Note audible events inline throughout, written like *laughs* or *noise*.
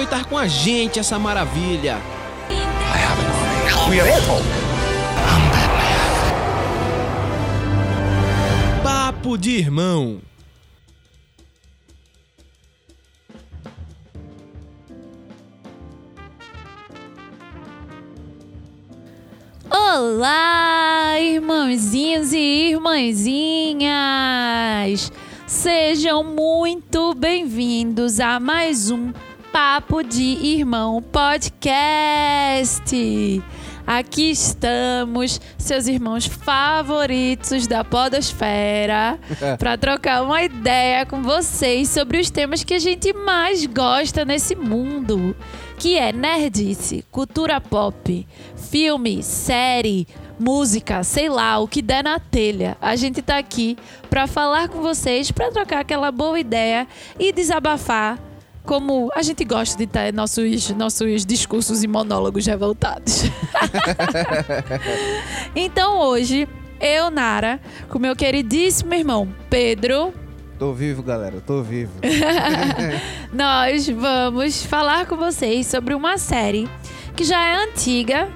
Aproveitar com a gente essa maravilha. Papo de irmão. Olá, irmãozinhos e irmãzinhas! Sejam muito bem-vindos a mais um Papo de Irmão Podcast. Aqui estamos, seus irmãos favoritos da Podosfera, *laughs* para trocar uma ideia com vocês sobre os temas que a gente mais gosta nesse mundo, que é nerdice, cultura pop, filme, série, música, sei lá, o que der na telha. A gente tá aqui para falar com vocês, para trocar aquela boa ideia e desabafar como a gente gosta de ter nossos, nossos discursos e monólogos revoltados. *laughs* então hoje, eu, Nara, com meu queridíssimo irmão Pedro, Tô vivo, galera, tô vivo. *laughs* nós vamos falar com vocês sobre uma série que já é antiga,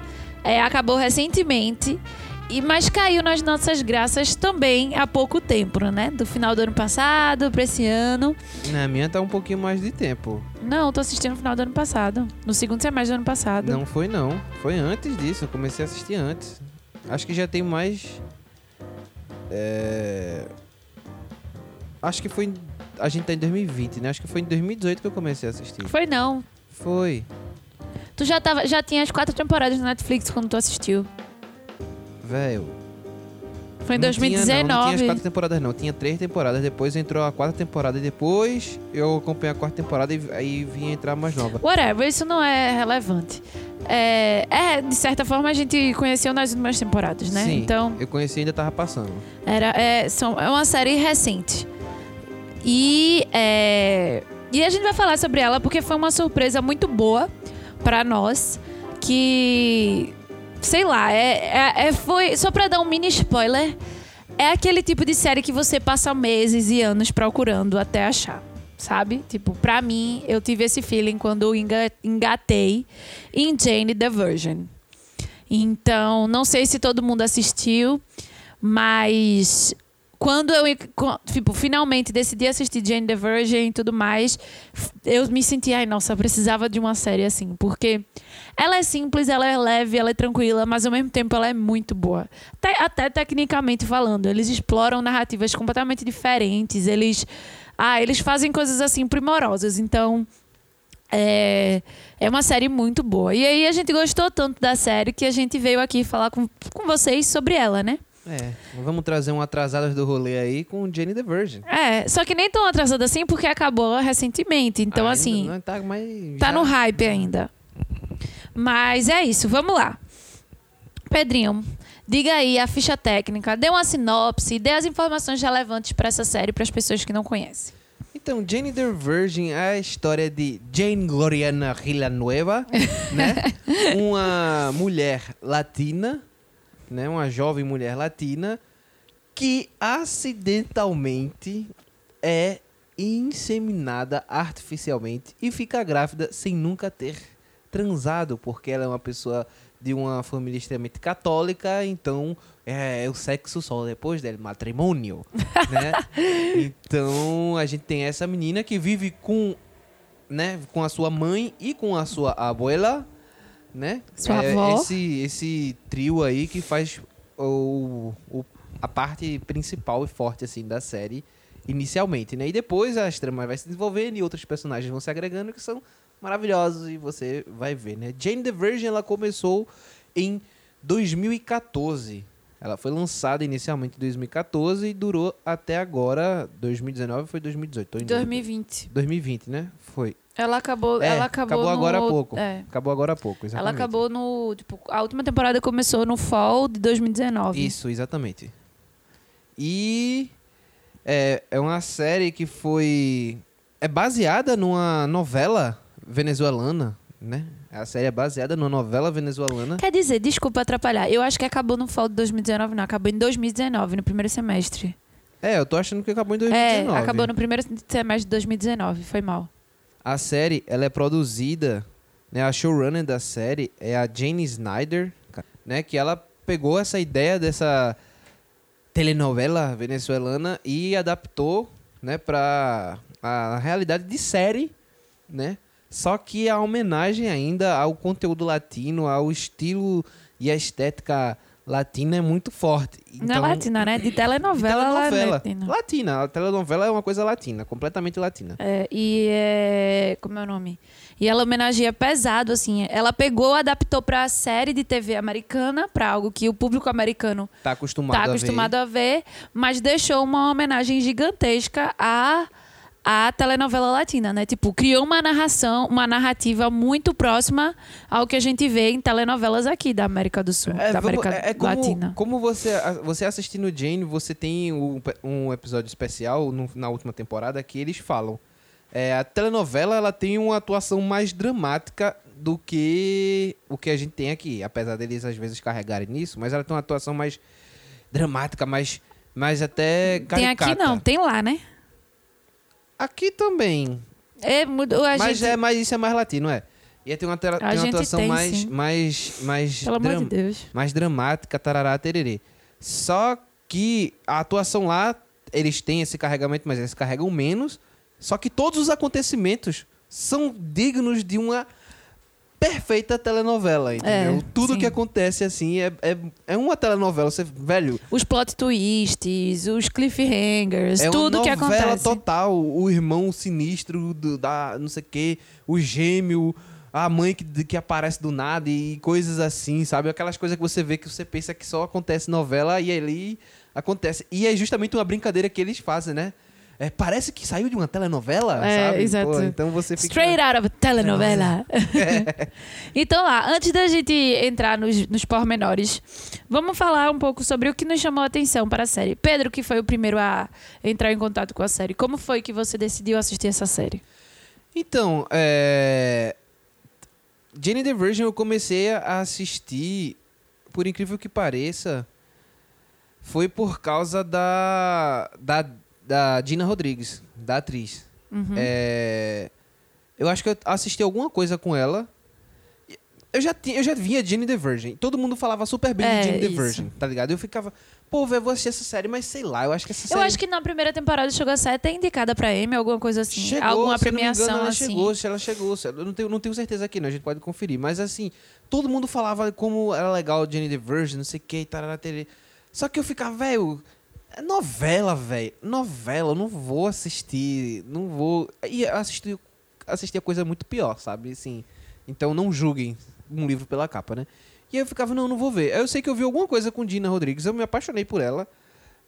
é, acabou recentemente, e mas caiu nas nossas graças também há pouco tempo, né? Do final do ano passado para esse ano. Na minha tá um pouquinho mais de tempo. Não, tô assistindo no final do ano passado, no segundo semestre do ano passado. Não foi não, foi antes disso, eu comecei a assistir antes. Acho que já tem mais... É... Acho que foi... A gente tá em 2020, né? Acho que foi em 2018 que eu comecei a assistir. Foi não. Foi. Tu já tava, já tinha as quatro temporadas na Netflix quando tu assistiu. Velho. Foi em não Tinha, não, 2019. não tinha as quatro temporadas não, tinha três temporadas. Depois entrou a quarta temporada e depois eu acompanhei a quarta temporada e aí vinha entrar mais nova. Whatever, isso não é relevante. É, é, de certa forma, a gente conheceu nas últimas temporadas, né? Sim, Então, eu conheci e ainda tava passando. era, é, são, é uma série recente. E, é, e a gente vai falar sobre ela porque foi uma surpresa muito boa pra nós. Que, sei lá, é, é- é- foi. Só pra dar um mini spoiler, é aquele tipo de série que você passa meses e anos procurando até achar. Sabe? Tipo, pra mim, eu tive esse feeling quando engatei em Jane the Virgin. Então, não sei se todo mundo assistiu, mas quando eu tipo, finalmente decidi assistir Jane the Virgin e tudo mais, eu me senti, ai, nossa, precisava de uma série assim, porque ela é simples, ela é leve, ela é tranquila, mas ao mesmo tempo ela é muito boa. Até, até tecnicamente falando, eles exploram narrativas completamente diferentes, eles ah, eles fazem coisas assim primorosas. Então, é, é uma série muito boa. E aí a gente gostou tanto da série que a gente veio aqui falar com, com vocês sobre ela, né? É, vamos trazer um atrasadas do rolê aí com Jenny the Virgin. É, só que nem tão atrasada assim porque acabou recentemente. Então, Ainda assim, não tá, mais, tá já- no hype ainda. Mas é isso, vamos lá. Pedrinho, diga aí a ficha técnica, dê uma sinopse, dê as informações relevantes para essa série para as pessoas que não conhecem. Então, Jenny the Virgin é a história de Jane Gloriana Villanueva, *laughs* né? Uma mulher latina, né? Uma jovem mulher latina que acidentalmente é inseminada artificialmente e fica grávida sem nunca ter transado, porque ela é uma pessoa de uma família extremamente católica, então é o sexo só depois dele, matrimônio, *laughs* né? Então a gente tem essa menina que vive com, né, com a sua mãe e com a sua abuela, né? Sua É, avó. Esse, esse trio aí que faz o, o- a parte principal e forte assim da série inicialmente, né? E depois a trama vai se desenvolvendo e outros personagens vão se agregando que são maravilhosos e você vai ver, né? Jane the Virgin ela começou em 2014, Ela foi lançada inicialmente em 2014 e durou até agora, 2019 foi 2018? Tô em dúvida. 2020. 2020, né? Foi. Ela acabou, É, ela acabou, acabou no- agora há pouco. É. Acabou agora há pouco, Ela exatamente. acabou no, tipo, a última temporada começou no fall de 2019. Isso, exatamente. E é, é uma série que foi. É baseada numa novela venezuelana, né? A série é baseada numa novela venezuelana. Quer dizer, desculpa atrapalhar. Eu acho que acabou no fall de 2019, não. Acabou em 2019, no primeiro semestre. É, eu tô achando que acabou em 2019. É, acabou no primeiro semestre de 2019. Foi mal. A série, ela é produzida, né? A showrunner da série é a Jane Snyder, né? Que ela pegou essa ideia dessa telenovela venezuelana e adaptou, né? Pra a realidade de série, né? Só que a homenagem ainda ao conteúdo latino, ao estilo e a estética latina é muito forte. não é latina, né? De telenovela, telenovela. latina. Latina. A telenovela é uma coisa latina, completamente latina. É, e é. Como é o nome? E ela homenageia pesado, assim. Ela pegou, adaptou pra série de TV americana, pra algo que o público americano Tá acostumado tá a ver. acostumado a ver, mas deixou uma homenagem gigantesca à, à telenovela latina, né? Tipo, criou uma narração, uma narrativa muito próxima ao que a gente vê em telenovelas aqui da América do Sul, da vamos- América é- é como, Latina. Como você, a- você assistindo Jane, você tem um, um episódio especial no- na última temporada que eles falam. É, a telenovela ela tem uma atuação mais dramática do que o que a gente tem aqui. Apesar deles às vezes carregarem nisso, mas ela tem uma atuação mais dramática, mais, mais até Tem caricata. aqui não, tem lá, né? Aqui também. É, mudou a mas, gente... é, mas isso é mais latino, é. E aí tem uma, tem uma atuação tem, mais, sim. mais, mais, Pelo amor de Deus. mais dramática, tarará, tererê. Só que a atuação lá, eles têm esse carregamento, mas eles carregam menos. Só que todos os acontecimentos são dignos de uma perfeita telenovela, entendeu? É, Tudo sim. que acontece assim é, é, é uma telenovela. Você, velho, Os plot twists, os cliffhangers, é tudo uma que novela acontece. total. O irmão sinistro do, da não sei o quê, o gêmeo, a mãe que, que aparece do nada e coisas assim, sabe? Aquelas coisas que você vê que você pensa que só acontece novela e ali acontece. E é justamente uma brincadeira que eles fazem, né? É, parece que saiu de uma telenovela, É, sabe? exato. Pô, então você fica... Straight out of telenovela. *laughs* então lá, antes da gente entrar nos, nos pormenores, vamos falar um pouco sobre o que nos chamou a atenção para a série. Pedro, que foi o primeiro a entrar em contato com a série, como foi que você decidiu assistir essa série? Então, é... Jane the Virgin eu comecei a assistir, por incrível que pareça, foi por causa da, da, da Dina Rodrigues, da atriz. Uhum. É, Eu acho que eu assisti alguma coisa com ela. Eu já, tinha, eu já via Jane the Virgin. Todo mundo falava super bem É, de Jane the isso. Virgin, tá ligado? Eu ficava, pô, velho, vou assistir essa série, mas sei lá, eu acho que essa Eu série... acho que na primeira temporada chegou a ser até indicada pra Emmy, alguma coisa assim. Chegou, alguma se eu não me premiação engano, ela assim. chegou, se ela chegou. se- Eu não tenho, não tenho certeza aqui, não. A gente pode conferir. Mas assim, todo mundo falava como era legal Jenny the Virgin, não sei o que, tarará. Só que eu ficava, velho, é novela, velho. Novela, eu não vou assistir, não vou... E eu assisti, assisti a coisa muito pior, sabe? Assim, então não julguem um livro pela capa, né? E eu ficava, não, não vou ver. Aí eu sei que eu vi alguma coisa com Dina Rodrigues, eu me apaixonei por ela,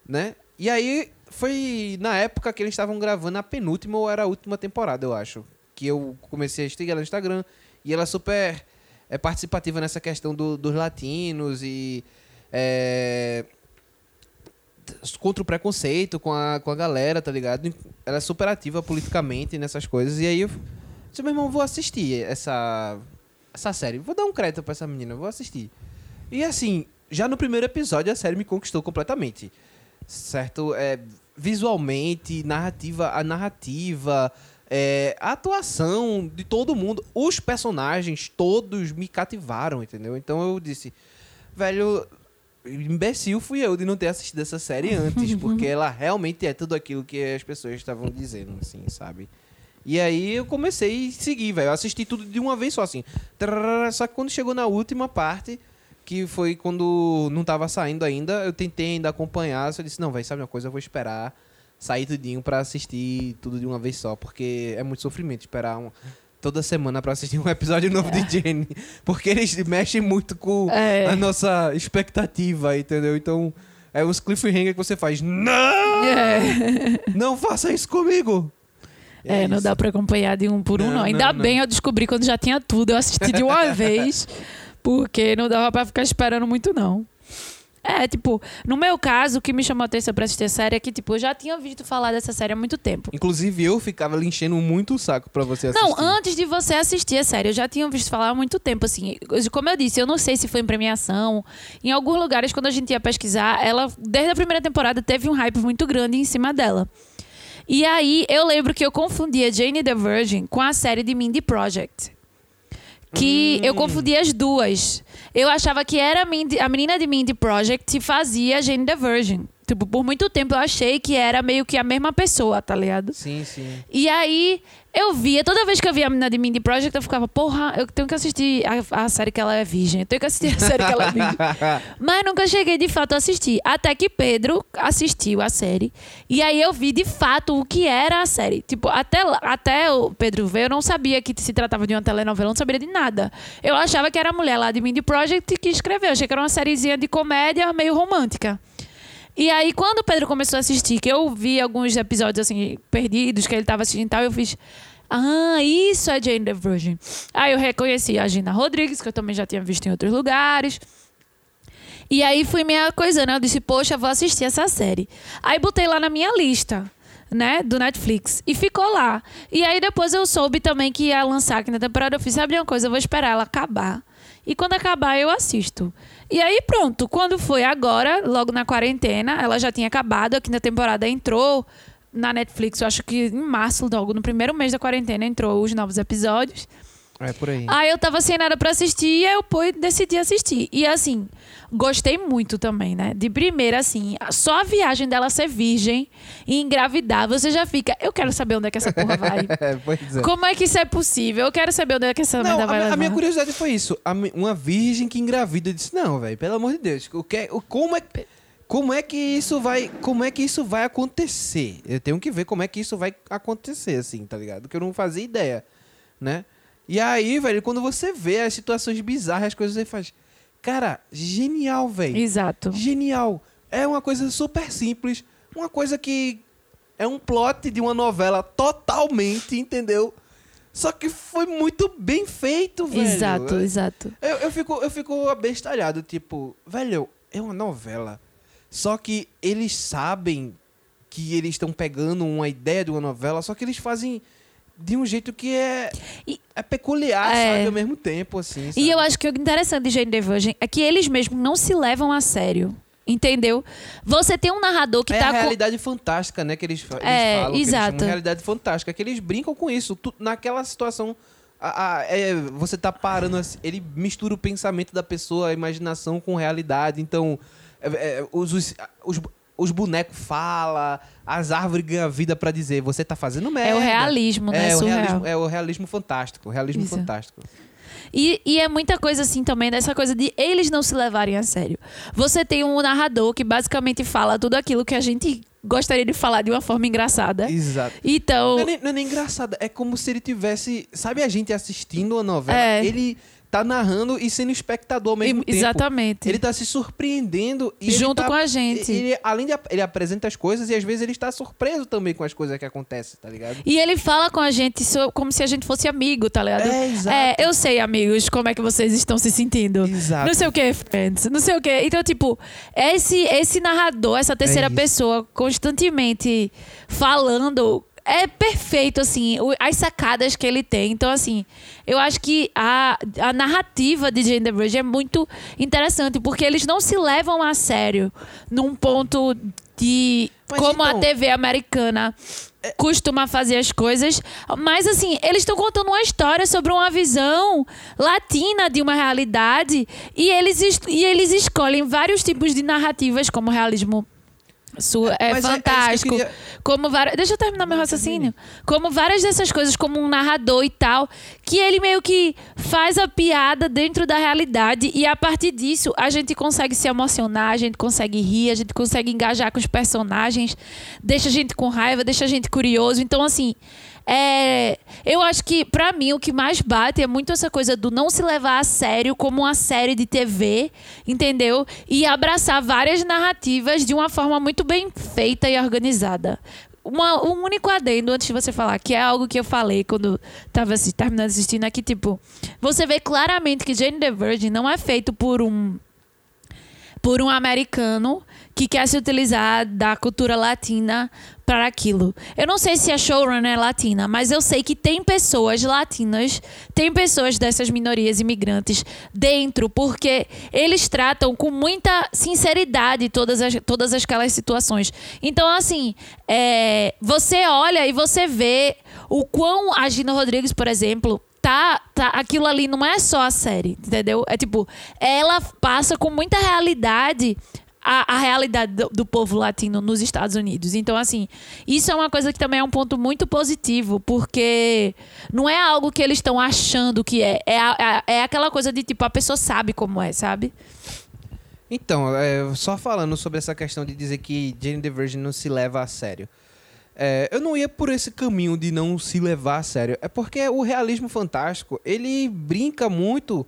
né? E aí foi na época que eles estavam gravando a penúltima ou era a última temporada, eu acho. Que eu comecei a seguir ela no Instagram. E ela é super é, participativa nessa questão do- dos latinos e. é, contra o preconceito com a, com a galera, tá ligado? Ela é super ativa politicamente nessas coisas. E aí eu disse, meu irmão, vou assistir essa, essa série. Vou dar um crédito pra essa menina, vou assistir. E assim, já no primeiro episódio a série me conquistou completamente. Certo? É, visualmente, narrativa, a narrativa, é, a atuação de todo mundo, os personagens todos me cativaram, entendeu? Então eu disse, velho, imbecil fui eu de não ter assistido essa série antes, *laughs* porque ela realmente é tudo aquilo que as pessoas estavam dizendo, assim, sabe? E aí eu comecei a seguir, velho. Eu assisti tudo de uma vez só, assim. Só que quando chegou na última parte, que foi quando não tava saindo ainda, eu tentei ainda acompanhar. Só disse, não, velho, sabe uma coisa? Eu vou esperar sair tudinho pra assistir tudo de uma vez só, porque é muito sofrimento esperar um, toda semana pra assistir um episódio novo de Jenny. Porque eles mexem muito com É. a nossa expectativa, entendeu? Então, é uns cliffhanger que você faz. Não! É, Não faça isso comigo! E é, não dá pra acompanhar de um por um, Não, não. Ainda não, bem eu descobri quando já tinha tudo. Eu assisti de uma *laughs* vez, porque não dava pra ficar esperando muito, não. É, tipo, no meu caso, o que me chamou a atenção pra assistir a série é que, tipo, eu já tinha visto falar dessa série há muito tempo. Inclusive, eu ficava lhe enchendo muito o saco pra você assistir. Não, antes de você assistir a série, eu já tinha visto falar há muito tempo, assim. Como eu disse, eu não sei se foi em premiação. Em alguns lugares, quando a gente ia pesquisar, ela, desde a primeira temporada, teve um hype muito grande em cima dela. E aí, eu lembro que eu confundia Jane the Virgin com a série de Mindy Project. Que eu confundia as duas. Eu achava que era a menina de Mindy Project que fazia Jane the Virgin. Tipo, por muito tempo eu achei que era meio que a mesma pessoa, tá ligado? Sim, sim. E aí eu via, toda vez que eu via a menina de Mindy Project, eu ficava, porra, eu tenho que assistir a, a série que ela é virgem, eu tenho que assistir a série que ela é virgem. *laughs* Mas nunca cheguei de fato a assistir. Até que Pedro assistiu a série. E aí eu vi de fato o que era a série. Tipo, até, até o Pedro ver, eu não sabia que se tratava de uma telenovela, eu não sabia de nada. Eu achava que era a mulher lá de Mindy Project que escreveu. Eu achei que era uma sériezinha de comédia meio romântica. E aí, quando o Pedro começou a assistir, que eu vi alguns episódios assim, perdidos, que ele tava assistindo e tal, eu fiz. Ah, isso é Jane the Virgin. Aí eu reconheci a Gina Rodrigues, que eu também já tinha visto em outros lugares. E aí fui minha coisa, né? Eu disse, poxa, vou assistir essa série. Aí botei lá na minha lista, né? Do Netflix. E ficou lá. E aí depois eu soube também que ia lançar aqui na temporada. Eu fiz, sabe uma coisa? Eu vou esperar ela acabar. E quando acabar, eu assisto. E aí, pronto. Quando foi agora, logo na quarentena, ela já tinha acabado. A quinta temporada entrou na Netflix, eu acho que em março, logo no primeiro mês da quarentena, entrou os novos episódios. É por aí. Aí eu tava sem nada pra assistir e aí eu pô, decidi assistir. E assim, gostei muito também, né? De primeira, assim, só a viagem dela ser virgem e engravidar, você já fica, eu quero saber onde é que essa porra vai. *laughs* É, pois é. Como é que isso é possível? Eu quero saber onde é que essa Não, merda a, vai mi- levar. a minha curiosidade foi isso. A uma virgem que engravida. Eu disse, não, velho, pelo amor de Deus. O que, o- como, é, como é que isso vai. Como é que isso vai acontecer? Eu tenho que ver como é que isso vai acontecer, assim, tá ligado? Que eu não fazia ideia, né? E aí, velho, quando você vê as situações bizarras, as coisas, você faz. Cara, genial, velho. Exato. Genial. É uma coisa super simples. Uma coisa que é um plot de uma novela totalmente, entendeu? Só que foi muito bem feito, velho. Exato, exato. Eu, eu, fico, eu fico abestalhado, tipo, velho, é uma novela. Só que eles sabem que eles estão pegando uma ideia de uma novela, só que eles fazem de um jeito que é, E- é peculiar, É. sabe? Ao mesmo tempo, assim. E sabe? eu acho que o interessante de Jane the Virgin é que eles mesmos não se levam a sério. Entendeu? Você tem um narrador que é tá a com. realidade fantástica, né? Que eles, eles É, falam. Que eles exato. chamam de realidade fantástica. Que eles brincam com isso. Tu- naquela situação, a- a- é, você tá parando. assim, ele mistura o pensamento da pessoa, a imaginação com realidade. Então, é, é, os, os, os, os bonecos falam, as árvores ganham vida pra dizer, você tá fazendo merda. É o realismo, né? É, o realismo, é o realismo fantástico. O realismo Isso. fantástico. E, e é muita coisa assim também, dessa coisa de eles não se levarem a sério. Você tem um narrador que basicamente fala tudo aquilo que a gente gostaria de falar de uma forma engraçada. Exato. Então, Não é, nem, não é nem engraçado, é como se ele tivesse. Sabe a gente assistindo a novela? É. Ele tá narrando e sendo espectador ao mesmo e- tempo. exatamente. Ele tá se surpreendendo e Junto tá- com a gente. Ele, além de ele apresenta as coisas e às vezes ele está surpreso também com as coisas que acontecem, tá ligado? E ele fala com a gente como se a gente fosse amigo, tá ligado? É, exato. É, eu sei, amigos, como é que vocês estão se sentindo. Exato. Não sei o que, friends. Não sei o que. Então, tipo, esse, esse narrador, essa terceira isso. pessoa, constantemente falando. É perfeito, assim, as sacadas que ele tem. Então, assim, eu acho que a, a narrativa de Jane the Virgin é muito interessante, porque eles não se levam a sério num ponto de Mas como a então- TV americana costuma fazer as coisas. Mas, assim, eles estão contando uma história sobre uma visão latina de uma realidade e eles, es- e eles escolhem vários tipos de narrativas, como realismo. É, Mas é- é isso que eu fantástico. queria- Como várias. Deixa eu terminar meu raciocínio. Como várias dessas coisas, como um narrador e tal, que ele meio que faz a piada dentro da realidade e a partir disso a gente consegue se emocionar, a gente consegue rir, a gente consegue engajar com os personagens, deixa a gente com raiva, deixa a gente curioso. Então, assim. É, eu acho que, pra mim, o que mais bate é muito essa coisa do não se levar a sério como uma série de TV, entendeu? E abraçar várias narrativas de uma forma muito bem feita e organizada. Uma, um único adendo antes de você falar, que é algo que eu falei quando tava assi- terminando de assistir, é que, tipo, você vê claramente que Jane the Virgin não é feito por um por um americano que quer se utilizar da cultura latina para aquilo. Eu não sei se a showrunner é latina, mas eu sei que tem pessoas latinas, tem pessoas dessas minorias imigrantes dentro, porque eles tratam com muita sinceridade todas, as, todas aquelas situações. Então, assim, é, você olha e você vê o quão a Gina Rodrigues, por exemplo, tá, tá, aquilo ali não é só a série, entendeu? É tipo, ela passa com muita realidade a, a realidade do, do povo latino nos Estados Unidos. Então, assim, isso é uma coisa que também é um ponto muito positivo, porque não é algo que eles estão achando que é. É, a- é aquela coisa de tipo, a pessoa sabe como é, sabe? Então, é, só falando sobre essa questão de dizer que Jane the Virgin não se leva a sério. É, eu não ia por esse caminho de não se levar a sério. É porque o realismo fantástico, ele brinca muito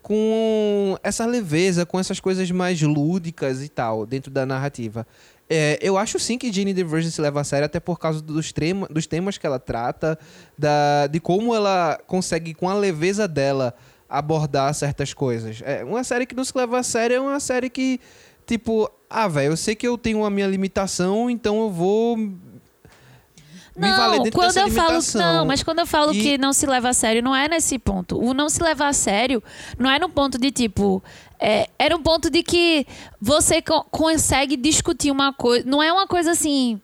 com essa leveza, com essas coisas mais lúdicas e tal, dentro da narrativa. É, eu acho sim que Jane the Virgin se leva a sério, até por causa dos, trema, dos temas que ela trata, da, de como ela consegue, com a leveza dela, abordar certas coisas. É, uma série que não se leva a sério é uma série que, tipo, ah, velho, eu sei que eu tenho a minha limitação, então eu vou me valer Não, dentro quando dessa eu falo não, mas quando eu falo E- que não se leva a sério, não é nesse ponto. O não se levar a sério não é no ponto de tipo, é, é no ponto de que você co- consegue discutir uma coisa, não é uma coisa assim,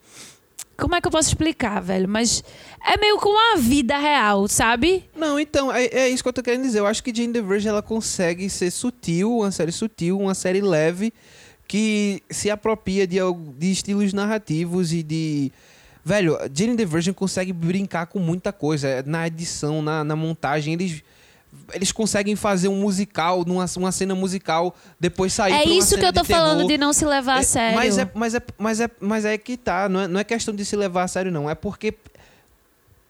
como é que eu posso explicar, velho? Mas é meio com a vida real, sabe? Não, então, é, é isso que eu tô querendo dizer. Eu acho que Jane the Virgin ela consegue ser sutil, uma série sutil, uma série leve, que se apropria de, de estilos narrativos e de. Velho, Jane the Virgin consegue brincar com muita coisa. Na edição, na, na montagem, eles. Eles conseguem fazer um musical, numa, uma cena musical, depois sair é uma isso que eu tô de falando de não se levar a É, sério. Mas é, mas, é, mas, é, mas é que tá, não é, não é questão de se levar a sério, não. É porque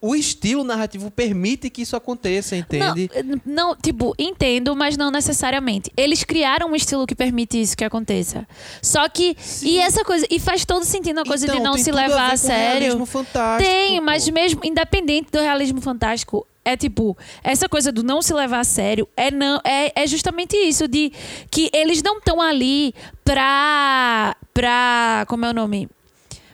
o estilo narrativo permite que isso aconteça, entende? Não, não, tipo, entendo, mas não necessariamente. Eles criaram um estilo que permite isso que aconteça. Só que. E essa coisa. E faz todo sentido a coisa Então, de não se a levar a, com sério. realismo fantástico, Tem, pô. mas mesmo independente do realismo fantástico. É tipo, essa coisa do não se levar a sério é, não, é, é justamente isso, de que eles não estão ali pra. pra. Como é o nome?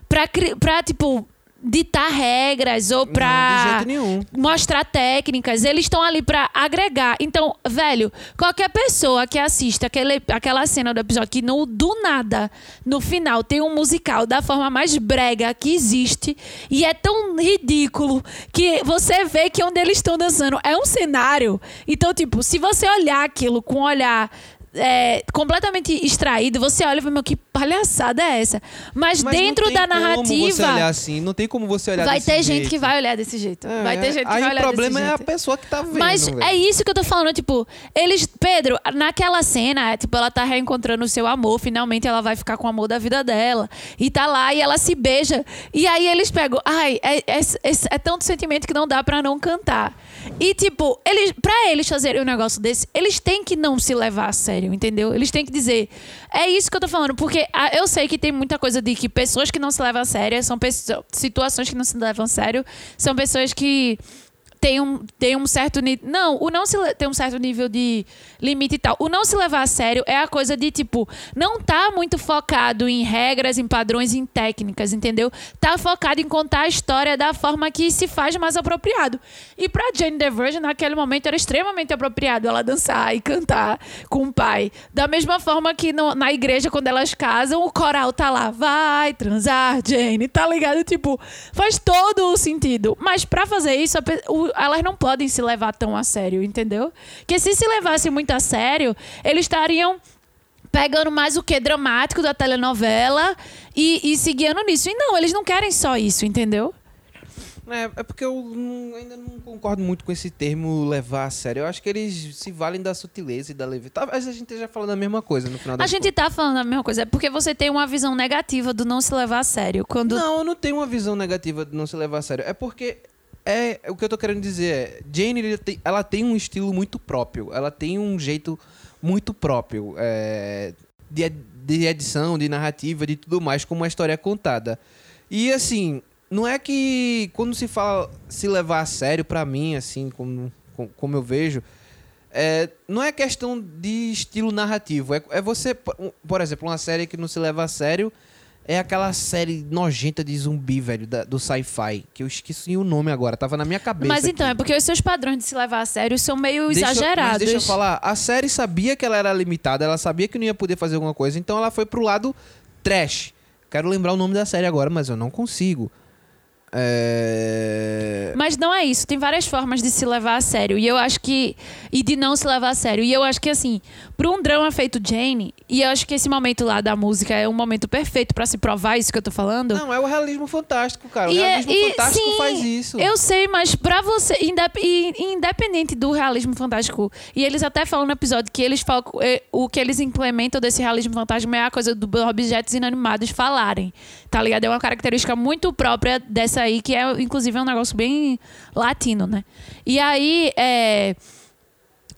Pra, pra tipo, ditar regras ou pra Não, de jeito nenhum. mostrar técnicas, eles estão ali pra agregar. Então, velho, qualquer pessoa que assista aquele, aquela cena do episódio que no, do nada, no final, tem um musical da forma mais brega que existe e é tão ridículo que você vê que onde eles estão dançando é um cenário. Então, tipo, se você olhar aquilo com um olhar é, completamente extraído, você olha e fala, meu, que palhaçada é essa? Mas, Mas dentro não tem da Como você narrativa, olhar assim, não tem como você olhar vai desse ter gente jeito. que vai olhar desse jeito. É, vai ter gente que vai olhar o problema desse é a jeito. pessoa que tá vendo. Mas velho. é isso que eu tô falando, tipo, eles. Pedro, naquela cena, é, tipo, ela tá reencontrando o seu amor, finalmente ela vai ficar com o amor da vida dela. E tá lá e ela se beija. E aí eles pegam. Ai, é, é, é, é tanto sentimento que não dá pra não cantar. E, tipo, eles, pra eles fazerem um negócio desse, eles têm que não se levar a sério, entendeu? Eles têm que dizer. É isso que eu tô falando, porque ah, eu sei que tem muita coisa de que pessoas que não se levam a sério são pessoas, situações que não se levam a sério, são pessoas que tem um, tem um certo nível. Não, o não se tem um certo nível de limite e tal. O não se levar a sério é a coisa de, tipo, não tá muito focado em regras, em padrões, em técnicas, entendeu? Tá focado em contar a história da forma que se faz mais apropriado. E pra Jane the Virgin, naquele momento, era extremamente apropriado ela dançar e cantar com o pai. Da mesma forma que no- na igreja, quando elas casam, o coral tá lá, vai transar, Jane, tá ligado? Tipo, faz todo o sentido. Mas pra fazer isso, a elas não podem se levar tão a sério, entendeu? Porque se se levassem muito a sério, eles estariam pegando mais o que dramático da telenovela e, e se guiando nisso. E não, eles não querem só isso, entendeu? É, é porque eu não- ainda não concordo muito com esse termo levar a sério. Eu acho que eles se valem da sutileza e da leveza. Talvez a gente esteja falando a mesma coisa no final A das gente tá falando a mesma coisa, é porque você tem uma visão negativa do não se levar a sério. Quando Não, eu não tenho uma visão negativa de não se levar a sério. É porque É, o que eu tô querendo dizer é, Jane, ela tem um estilo muito próprio. Ela tem um jeito muito próprio é, de, de edição, de narrativa, de tudo mais, como a história é contada. E assim, não é que quando se fala se levar a sério, pra mim, assim, como, com- como eu vejo, é, não é questão de estilo narrativo. É, é você, por exemplo, uma série que não se leva a sério é aquela série nojenta de zumbi, velho, da- do sci-fi. Que eu esqueci o nome agora, tava na minha cabeça. Mas então, aqui. é porque os seus padrões de se levar a sério são meio Deixa- exagerados. Deixa eu falar, a série sabia que ela era limitada, ela sabia que não ia poder fazer alguma coisa, então ela foi pro lado trash. Quero lembrar o nome da série agora, mas eu não consigo. É... Mas não é isso. Tem várias formas de se levar a sério. E eu acho que. E de não se levar a sério. E eu acho que, assim, pra um drama feito Jane, e eu acho que esse momento lá da música é um momento perfeito pra se provar isso que eu tô falando. Não, é o realismo fantástico, cara. O E é- realismo e, fantástico sim, faz isso. Eu sei, mas pra você, indep- e- independente do realismo fantástico, e eles até falam no episódio que eles falam, o que eles implementam desse realismo fantástico é a coisa dos objetos inanimados falarem, tá ligado? É uma característica muito própria dessa aí, que é, inclusive, é um negócio bem latino, né? E aí, é.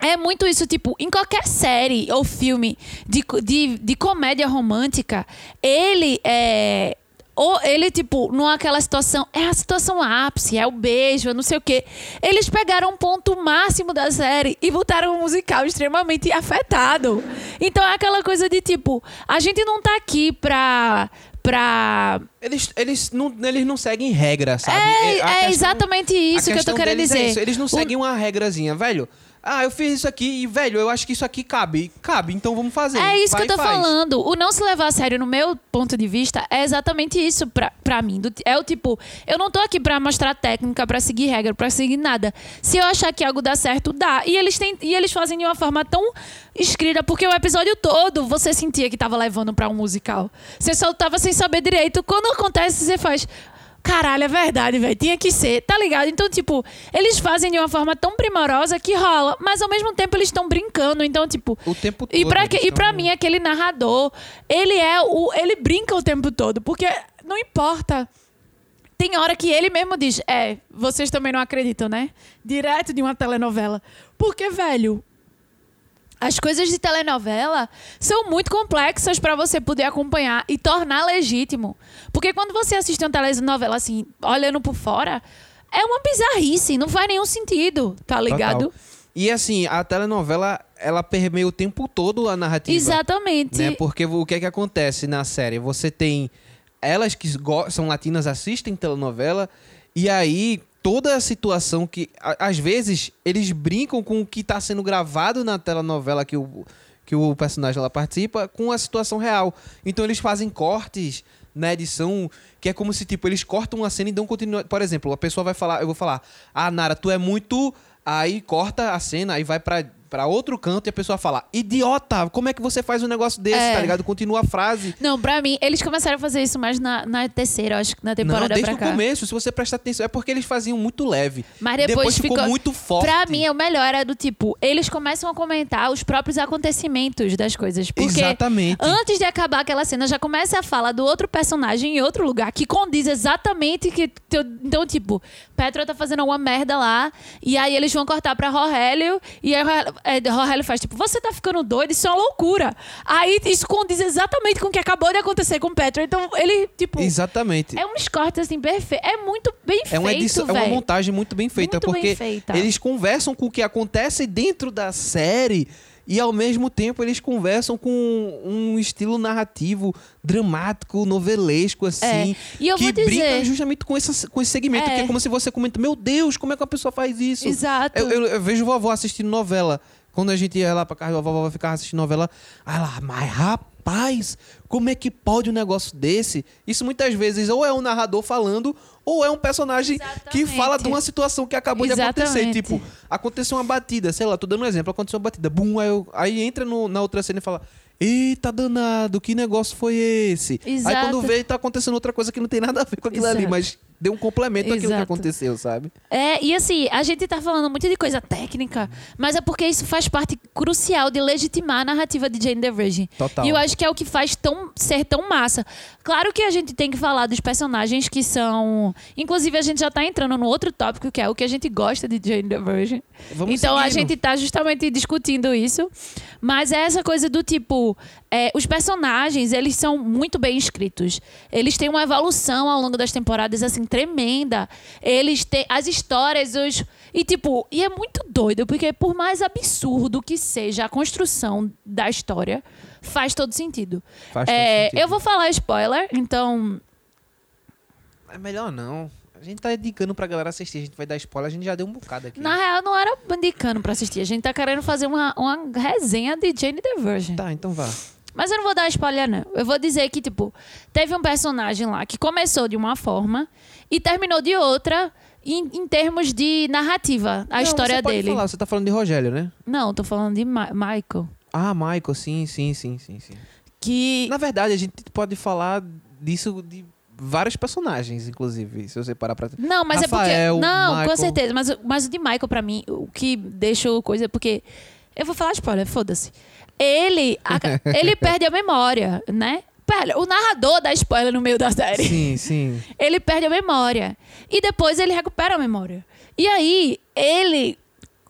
É muito isso, tipo, em qualquer série ou filme de, de, de comédia romântica, ele é. Ou ele, tipo, numa aquela situação, é a situação ápice, é o beijo, é não sei o quê. Eles pegaram um ponto máximo da série e botaram um musical extremamente afetado. Então é aquela coisa de tipo, a gente não tá aqui pra. Pra Eles, eles, não, eles não seguem regra, sabe? é, a é questão- exatamente isso que eu tô querendo é dizer. isso, Eles não O- seguem uma regrazinha, velho. Ah, eu fiz isso aqui e, velho, eu acho que isso aqui cabe. Cabe, então vamos fazer. É isso Vai que eu tô falando. O não se levar a sério, no meu ponto de vista, é exatamente isso pra, pra mim. Do- é o tipo, eu não tô aqui pra mostrar técnica, pra seguir regra, pra seguir nada. Se eu achar que algo dá certo, dá. E eles, têm, e eles fazem de uma forma tão escrita, porque o episódio todo você sentia que tava levando pra um musical. Você só tava sem saber direito. Quando acontece, você faz. Caralho, é verdade, velho. Tinha que ser, tá ligado? Então, tipo, eles fazem de uma forma tão primorosa que rola, mas ao mesmo tempo eles estão brincando. Então, tipo, O tempo todo. e pra, que- e pra mim, aquele narrador, ele é o. Ele brinca o tempo todo, porque não importa. Tem hora que ele mesmo diz: É, vocês também não acreditam, né? Direto de uma telenovela. Porque, velho. As coisas de telenovela são muito complexas pra você poder acompanhar e tornar legítimo. Porque quando você assiste uma telenovela assim, olhando por fora, é uma bizarrice, não faz nenhum sentido, tá ligado? Total. E assim, a telenovela, ela permeia o tempo todo a narrativa. Exatamente. Né? Porque o que é que acontece na série? Você tem elas que são latinas assistem telenovela e aí toda a situação que a- às vezes eles brincam com o que está sendo gravado na telenovela que o que o personagem lá participa com a situação real. Então eles fazem cortes na edição que é como se tipo eles cortam a cena e dão continuidade. Por exemplo, a pessoa vai falar, eu vou falar: "Ah, Nara, tu é muito Aí corta a cena, aí vai pra, pra outro canto e a pessoa fala: Idiota, como é que você faz um negócio desse, É. tá ligado? Continua a frase. Não, pra mim, eles começaram a fazer isso mais na, na terceira, acho que na Não, temporada desde pra o começo, se você prestar atenção, é porque eles faziam muito leve. Mas depois, ficou, ficou muito forte. Pra mim, o melhor era do tipo, eles começam a comentar os próprios acontecimentos das coisas. Porque Exatamente. antes de acabar aquela cena, já começa a fala do outro personagem em outro lugar que condiz exatamente que. Então, tipo, Petra tá fazendo uma merda lá, e aí eles vão cortar pra Rogélio, e aí é, Rogélio faz, tipo, você tá ficando doido, isso é uma loucura. Aí isso condiz exatamente com o que acabou de acontecer com Petra. Então, ele, tipo. Exatamente. É uns cortes assim perfeitos. É muito bem É uma, feito, edição, é uma montagem muito bem feita, Muito bem porque feita. eles conversam com o que acontece dentro da série e ao mesmo tempo eles conversam com um estilo narrativo dramático, novelesco, assim. É. E eu que vou dizer- brinca justamente com, essa, com esse segmento, É. que é como se você comenta, meu Deus, como é que a pessoa faz isso? Exato. Eu, eu- eu vejo vovó assistindo novela. Quando a gente ia lá pra casa, a vovó ficava assistindo novela. Aí lá, mas rapaz, como é que pode um negócio desse? Isso muitas vezes ou é um narrador falando, ou é um personagem que Exatamente. fala de uma situação que acabou de acontecer. Exatamente. Tipo, aconteceu uma batida, sei lá, tô dando um exemplo, aconteceu uma batida, bum, aí, eu- aí entra no- na outra cena e fala. Eita danado, que negócio foi esse? Aí Exato. quando vê, tá acontecendo outra coisa que não tem nada a ver com aquilo ali, Exato. mas deu um complemento àquilo que aconteceu, sabe? É, e assim, a gente tá falando muito de coisa técnica, mas é porque isso faz parte crucial de legitimar a narrativa de Jane the Virgin. Total. E eu acho que é o que faz tão, ser tão massa. Claro que a gente tem que falar dos personagens que são. Inclusive, a gente já tá entrando no outro tópico, que é o que a gente gosta de Jane the Virgin. Vamos então a seguindo. gente tá justamente discutindo isso. Mas é essa coisa do tipo. é, os personagens, eles são muito bem escritos. Eles têm uma evolução ao longo das temporadas, assim, tremenda. Eles têm. As histórias, os. E, tipo, e é muito doido, porque por mais absurdo que seja a construção da história, faz todo sentido. Faz todo É, sentido. Eu vou falar spoiler, então. É melhor não. A gente tá indicando pra galera assistir, a gente vai dar spoiler, a gente já deu um bocado aqui. Na real, não era indicando pra assistir. A gente tá querendo fazer uma, uma resenha de Jane the Virgin. Tá, então vá. Mas eu não vou dar spoiler, não. Eu vou dizer que, tipo, teve um personagem lá que começou de uma forma e terminou de outra em, em termos de narrativa, a Não, história você pode dele. Falar, você tá falando de Rogério, né? Não, tô falando de Ma- Michael. Ah, Michael, sim, sim, sim, sim, sim. Que. Na verdade, a gente pode falar disso de vários personagens, inclusive, se você parar pra... Não, mas Rafael, é porque. Não, Michael. com certeza. Mas, mas o de Michael, pra mim, o que deixou coisa. Porque. Eu vou falar spoiler, foda-se. Ele. a- *laughs* ele perde a memória, né? O narrador dá spoiler no meio da série. Sim, sim. *laughs* ele perde a memória. E depois ele recupera a memória. E aí, ele.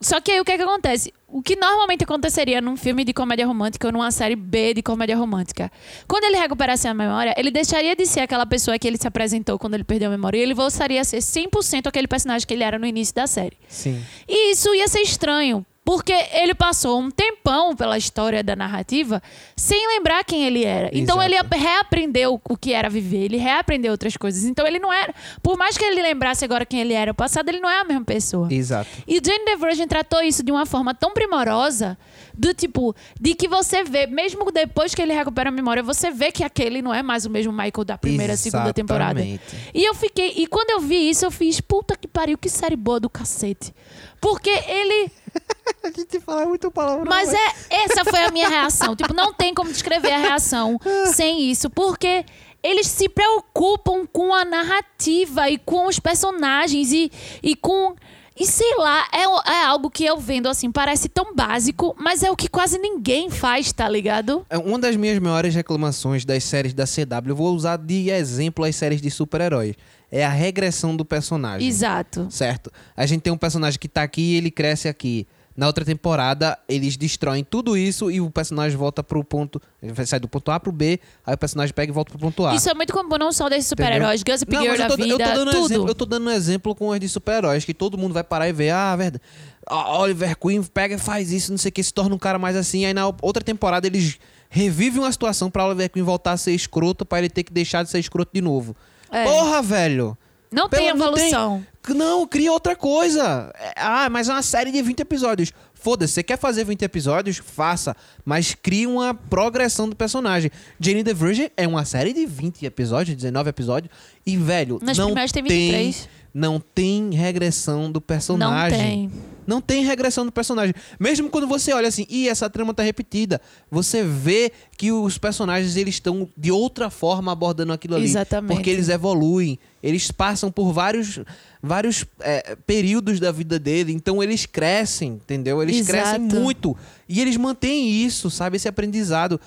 Só que aí o que, é que acontece? O que normalmente aconteceria num filme de comédia romântica ou numa série B de comédia romântica? Quando ele recuperasse a memória, ele deixaria de ser aquela pessoa que ele se apresentou quando ele perdeu a memória e ele voltaria a ser 100% aquele personagem que ele era no início da série. Sim. E isso ia ser estranho, porque ele passou um tempão pela história da narrativa sem lembrar quem ele era. Então ele reaprendeu o que era viver, ele reaprendeu outras coisas. Então ele não era. Por mais que ele lembrasse agora quem ele era no passado, ele não é a mesma pessoa. Exato. E Jane the Virgin tratou isso de uma forma tão primorosa, do tipo, de que você vê, mesmo depois que ele recupera a memória, você vê que aquele não é mais o mesmo Michael da primeira, segunda temporada. Exatamente. E eu fiquei. E quando eu vi isso, eu fiz, puta que pariu, que série boa do cacete. Porque ele. *laughs* A gente fala muito palavrão. Mas é, essa foi a minha reação. Tipo, não tem como descrever a reação sem isso, porque eles se preocupam com a narrativa e com os personagens e, e com. E sei lá, é, é algo que eu vendo assim, parece tão básico, mas é o que quase ninguém faz, tá ligado? É Uma das minhas maiores reclamações das séries da CW, eu vou usar de exemplo as séries de super-heróis, é a regressão do personagem. Exato. Certo? A gente tem um personagem que tá aqui e ele cresce aqui. Na outra temporada, eles destroem tudo isso e o personagem volta pro ponto. Sair do ponto A pro B, aí o personagem pega e volta pro ponto A. Isso é muito comum, não só desses super-heróis, Não, Girl mas da eu tô, eu vida, tô dando um tudo. exemplo, eu tô dando um exemplo com os de super-heróis, que todo mundo vai parar e ver, ah, verdade. Oliver Queen pega e faz isso, não sei o que, se torna um cara mais assim. Aí na outra temporada eles revivem uma situação pra Oliver Queen voltar a ser escroto, pra ele ter que deixar de ser escroto de novo. É. Porra, velho! Não tem Pelo- não tem- evolução. Não, cria outra coisa. É, Ah, mas é uma série de 20 episódios. Foda-se, você quer fazer 20 episódios? Faça. Mas crie uma progressão do personagem. Jane the Virgin é uma série de 20 episódios, 19 episódios. E, velho, Nas não tem 23. não tem regressão do personagem. Não tem. Não tem regressão do personagem. Mesmo quando você olha assim, e essa trama tá repetida, você vê que os personagens eles estão de outra forma abordando aquilo ali. Exatamente. Porque eles evoluem, eles passam por vários, vários é, períodos da vida dele, então eles crescem, entendeu? Eles Exato. crescem muito. E eles mantêm isso, sabe? Esse aprendizado.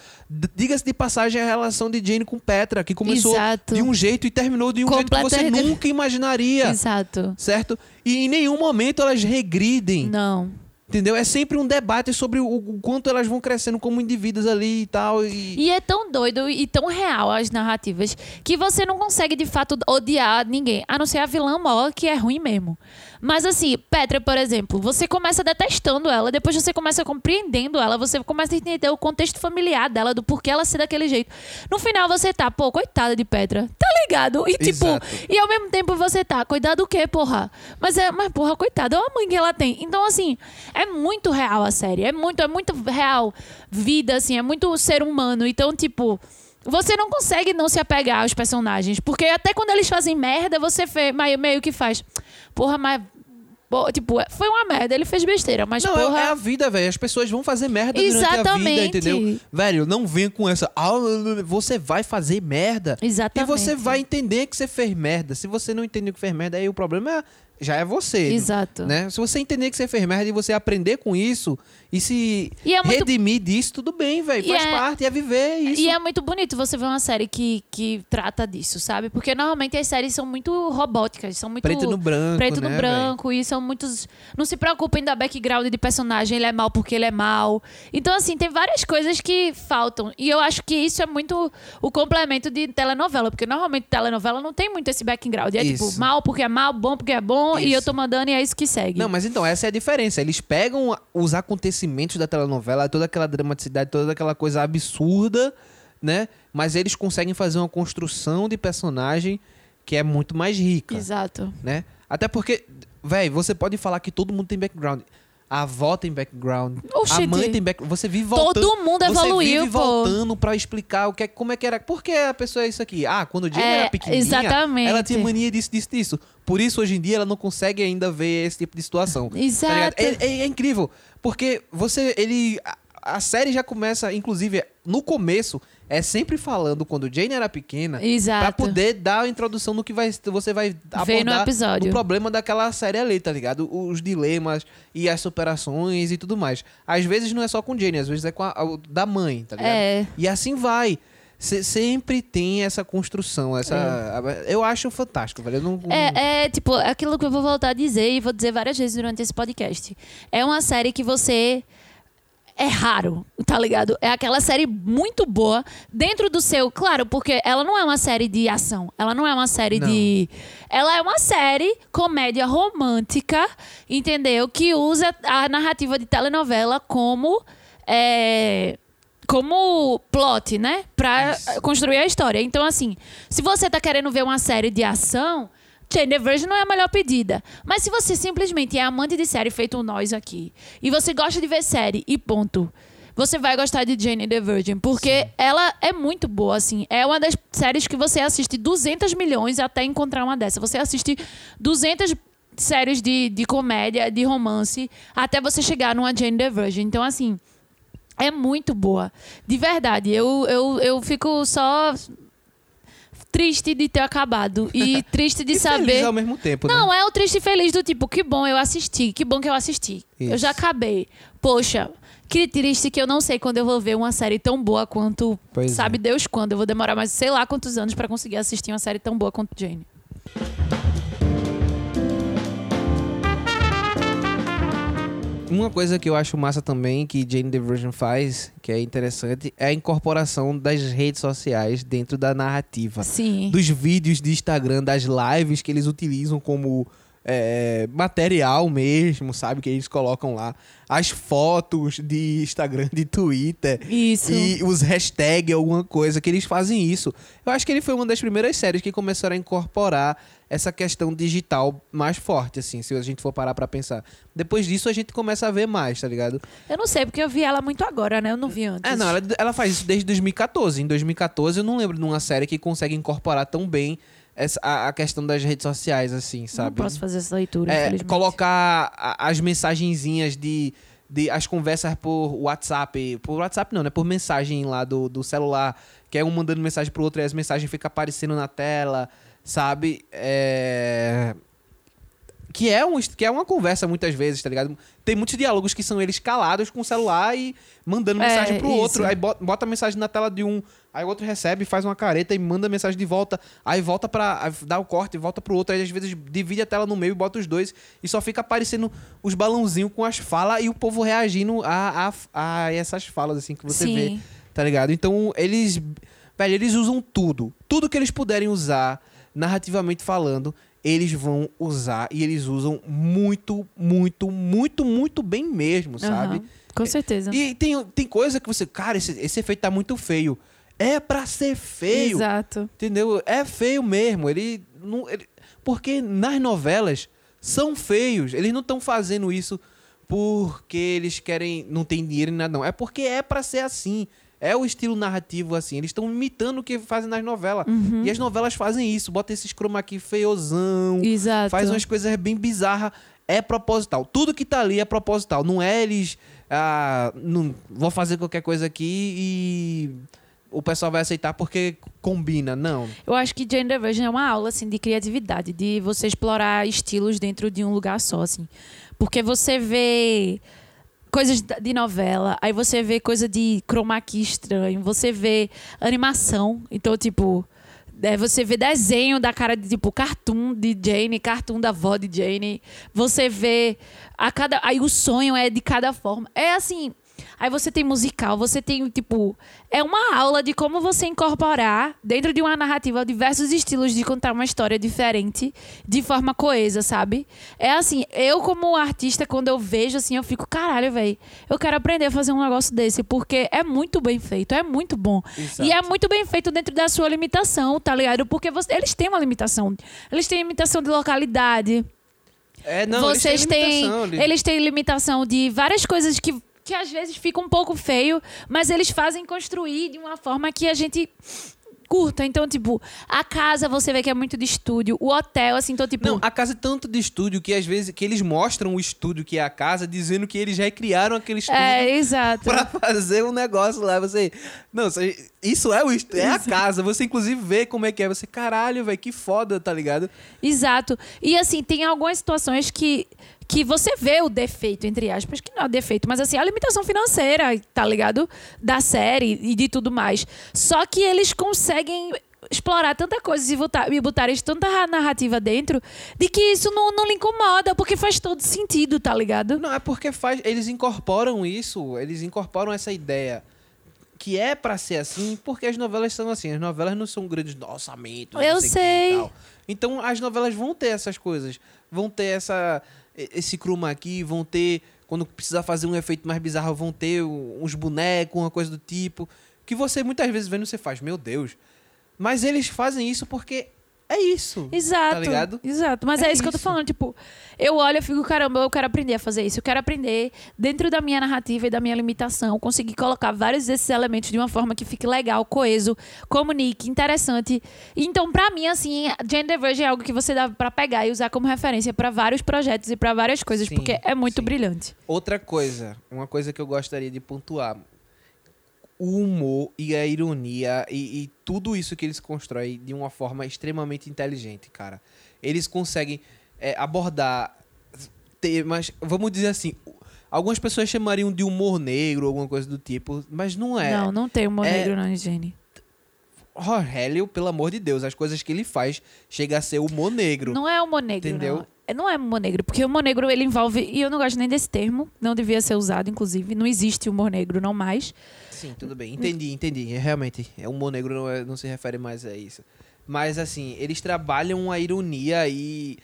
Diga-se de passagem a relação de Jane com Petra, que começou Exato. de um jeito e terminou de um jeito que você nunca imaginaria. Exato. Certo? E em nenhum momento elas regridem. Não. Entendeu? É sempre um debate sobre o, o quanto elas vão crescendo como indivíduos ali e tal. E... E é tão doido e tão real as narrativas que você não consegue de fato odiar ninguém, a não ser a vilã mó, que é ruim mesmo. Mas assim, Petra, por exemplo, você começa detestando ela, depois você começa compreendendo ela, você começa a entender o contexto familiar dela, do porquê ela ser daquele jeito. No final você tá, pô, coitada de Petra, tá ligado? E tipo, Exato. e ao mesmo tempo você tá, cuidado do quê, porra? Mas é, mas porra, coitada, olha a mãe que ela tem. Então assim, é muito real a série, é muito, é muito real vida, assim, é muito ser humano. Então, tipo, você não consegue não se apegar aos personagens, porque até quando eles fazem merda, você meio que faz, porra, mas Pô, tipo, foi uma merda, ele fez besteira, mas não, é- porra. é a vida, velho. As pessoas vão fazer merda durante a vida, Exatamente. entendeu? Velho, não venha com essa. "Ah, você vai fazer merda. Exatamente. E você vai entender que você fez merda. Se você não entender que fez merda, aí o problema é- já é você. Exato. Né? Se você entender que você fez merda e você aprender com isso e se E é muito- redimir disso, tudo bem, velho. Faz é- parte, é viver isso. E é muito bonito você ver uma série que, que trata disso, sabe? Porque normalmente as séries são muito robóticas, são muito. Preto no branco, Preto né, no branco, e são muitos. Não se preocupem da background de personagem, ele é mal porque ele é mal. Então, assim, tem várias coisas que faltam. E eu acho que isso é muito o complemento de telenovela, porque normalmente telenovela não tem muito esse background. É Isso. tipo, mal porque é mal, bom porque é bom, e Isso. eu tô mandando e é isso que segue. Não, mas então, essa é a diferença. Eles pegam os acontecimentos da telenovela, toda aquela dramaticidade, toda aquela coisa absurda, né? Mas eles conseguem fazer uma construção de personagem que é muito mais rica, Exato. né? Até porque, velho, você pode falar que todo mundo tem background. A avó tem background. Oxente. a mãe tem background. Você vive voltando. Todo mundo evoluiu, Você vive pô. voltando pra explicar o que é, como é que era. Por que a pessoa é isso aqui? Ah, quando o Jane É, era pequenininha, exatamente. ela tinha mania disso, disso, disso. Por isso, hoje em dia, ela não consegue ainda ver esse tipo de situação. Tá? Exato. é, é- é incrível. Porque você. Ele. A, série já começa, inclusive, no começo, é sempre falando quando Jane era pequena. Exato. Pra poder dar a introdução no que vai, você vai no abordar episódio. o problema daquela série ali, tá ligado? Os dilemas e as superações e tudo mais. Às vezes não é só com Jane, às vezes é com a, a- da mãe, tá ligado? É. E assim vai. Se- sempre tem essa construção, essa. Eu acho fantástico, velho. Eu não, É, é tipo aquilo que eu vou voltar a dizer e vou dizer várias vezes durante esse podcast. É uma série que você. É raro, tá ligado? É aquela série muito boa dentro do seu. Claro, porque ela não é uma série de ação. Ela não é uma série Não. de. Ela é uma série comédia romântica, entendeu? Que usa a narrativa de telenovela como. é, como plot, né? Pra construir a história. Então, assim, se você tá querendo ver uma série de ação, Jane the Virgin não é a melhor pedida. Mas se você simplesmente é amante de série, feito nós aqui, e você gosta de ver série e ponto, você vai gostar de Jane the Virgin, porque ela é muito boa, assim. É uma das séries que você assiste 200 milhões até encontrar uma dessa. Você assiste 200 séries de, de comédia, de romance, até você chegar numa Jane the Virgin. Então, assim, é muito boa. De verdade. Eu, eu, eu fico só triste de ter acabado. E *laughs* triste de E saber. feliz ao mesmo tempo, né? Não, é o triste e feliz do tipo, que bom eu assisti, que bom que eu assisti. Eu Isso. já acabei. Poxa, que triste que eu não sei quando eu vou ver uma série tão boa quanto. Pois é. sabe Deus quando? Eu vou demorar mais sei lá quantos anos pra conseguir assistir uma série tão boa quanto Jane. Uma coisa que eu acho massa também que Jane the Virgin faz, que é interessante, é a incorporação das redes sociais dentro da narrativa. Sim. Dos vídeos de Instagram, das lives que eles utilizam como é, material mesmo, sabe? Que eles colocam lá. As fotos de Instagram, de Twitter. Isso. E os hashtags, alguma coisa, que eles fazem isso. Eu acho que ele foi uma das primeiras séries que começaram a incorporar essa questão digital mais forte, assim, se a gente for parar pra pensar. Depois disso, a gente começa a ver mais, tá ligado? Eu não sei, porque eu vi ela muito agora, né? Eu não vi antes. É, não, ela, ela faz isso desde 2014. Em 2014, eu não lembro de uma série que consegue incorporar tão bem essa, a, a questão das redes sociais, assim, Não sabe? posso fazer essa leitura, É, infelizmente. colocar a- as mensagenzinhas de, de as conversas por WhatsApp, por WhatsApp não, né? Por mensagem lá do, do celular, que é um mandando mensagem pro outro e as mensagens ficam aparecendo na tela, sabe? É... Que é, um, que é uma conversa muitas vezes, tá ligado? Tem muitos diálogos que são eles calados com o celular e mandando É, mensagem pro isso. outro. Aí bota, bota a mensagem na tela de um, aí o outro recebe, faz uma careta e manda a mensagem de volta. Aí volta pra. aí dá o corte e volta pro outro. Aí às vezes divide a tela no meio e bota os dois. E só fica aparecendo os balãozinhos com as falas e o povo reagindo a, a, a essas falas, assim, que você Sim. vê. Tá ligado? Então eles. Velho, eles usam tudo. Tudo que eles puderem usar, narrativamente falando, eles vão usar. E eles usam muito, muito, muito, muito bem mesmo, sabe? Aham, Com certeza. E tem, tem coisa que você. Cara, esse, esse efeito tá muito feio. É pra ser feio. Exato. Entendeu? É feio mesmo. Ele não. ele- porque nas novelas são feios. Eles não estão fazendo isso porque eles querem. Não tem dinheiro nem nada, não. É porque é pra ser assim. É o estilo narrativo assim. Eles estão imitando o que fazem nas novelas. Uhum. E as novelas fazem isso. Bota esses chroma key feiozão. Exato. Faz umas coisas bem bizarras. é proposital. Tudo que tá ali é proposital. Não é eles. Ah, não, vou fazer qualquer coisa aqui e o pessoal vai aceitar porque combina. Não. Eu acho que Gender Version é uma aula assim de criatividade, de você explorar estilos dentro de um lugar só, assim. Porque você vê coisas de novela, aí você vê coisa de chroma key estranho, você vê animação, então tipo, é, você vê desenho da cara de tipo cartoon de Jane, cartoon da avó de Jane, você vê a cada aí o sonho é de cada forma. É assim, Aí você tem musical, você tem, tipo, é uma aula de como você incorporar dentro de uma narrativa diversos estilos de contar uma história diferente de forma coesa, sabe? É assim, eu como artista, quando eu vejo assim, eu fico, caralho, velho, eu quero aprender a fazer um negócio desse, porque é muito bem feito, é muito bom. Exato. E é muito bem feito dentro da sua limitação, tá ligado? Porque você- eles têm uma limitação. Eles têm limitação de localidade, É, não, vocês eles têm têm, limitação, eles- eles têm limitação de várias coisas que, que às vezes fica um pouco feio, mas eles fazem construir de uma forma que a gente curta. Então, tipo, a casa você vê que é muito de estúdio, o hotel, assim, então, tipo. Não, a casa é tanto de estúdio que às vezes que eles mostram o estúdio que é a casa, dizendo que eles recriaram aquele estúdio é, exato. pra fazer um negócio lá. Você. Não, você- isso é o estu- é a casa. Você inclusive vê como é que é. Você, caralho, velho, que foda, tá ligado? Exato. E assim, tem algumas situações que, que você vê o defeito, entre aspas, que não é defeito, mas assim, a limitação financeira, tá ligado? Da série e de tudo mais. Só que eles conseguem explorar tanta coisa e botar, e botar tanta ra- narrativa dentro de que isso não, não lhe incomoda, porque faz todo sentido, tá ligado? Não, é porque faz. Eles incorporam isso, eles incorporam essa ideia. Que é pra ser assim, porque as novelas são assim. As novelas não são grandes orçamentos. Eu sei. tal. Então as novelas vão ter essas coisas. Vão ter essa, esse chroma aqui, vão ter. Quando precisar fazer um efeito mais bizarro, vão ter uns bonecos, uma coisa do tipo. Que você muitas vezes vendo, você faz, meu Deus. Mas eles fazem isso porque é isso. Exato. Tá ligado? Exato. Mas É é, isso que eu tô falando. Tipo, eu olho e fico, caramba, eu quero aprender a fazer isso. Eu quero aprender, dentro da minha narrativa e da minha limitação, conseguir colocar vários desses elementos de uma forma que fique legal, coeso, comunique, interessante. Então, pra mim, assim, Gender Verge é algo que você dá pra pegar e usar como referência pra vários projetos e pra várias coisas, Sim, porque é muito sim. brilhante. Outra coisa, uma coisa que eu gostaria de pontuar. O humor e a ironia e, e tudo isso que eles constroem de uma forma extremamente inteligente, cara. Eles conseguem é, abordar temas, vamos dizer assim, algumas pessoas chamariam de humor negro, alguma coisa do tipo, mas não é. Não, não tem humor É- negro na higiene. Rogério, pelo amor de Deus, as coisas que ele faz chega a ser humor negro. Não é humor negro, Entendeu? não. É- Não é humor negro, porque o humor negro ele envolve, e eu não gosto nem desse termo, não devia ser usado, inclusive, não existe humor negro, não mais. Sim, tudo bem. Entendi, entendi. É, realmente, é, o humor negro não, é- não se refere mais a isso. Mas, assim, eles trabalham a ironia e...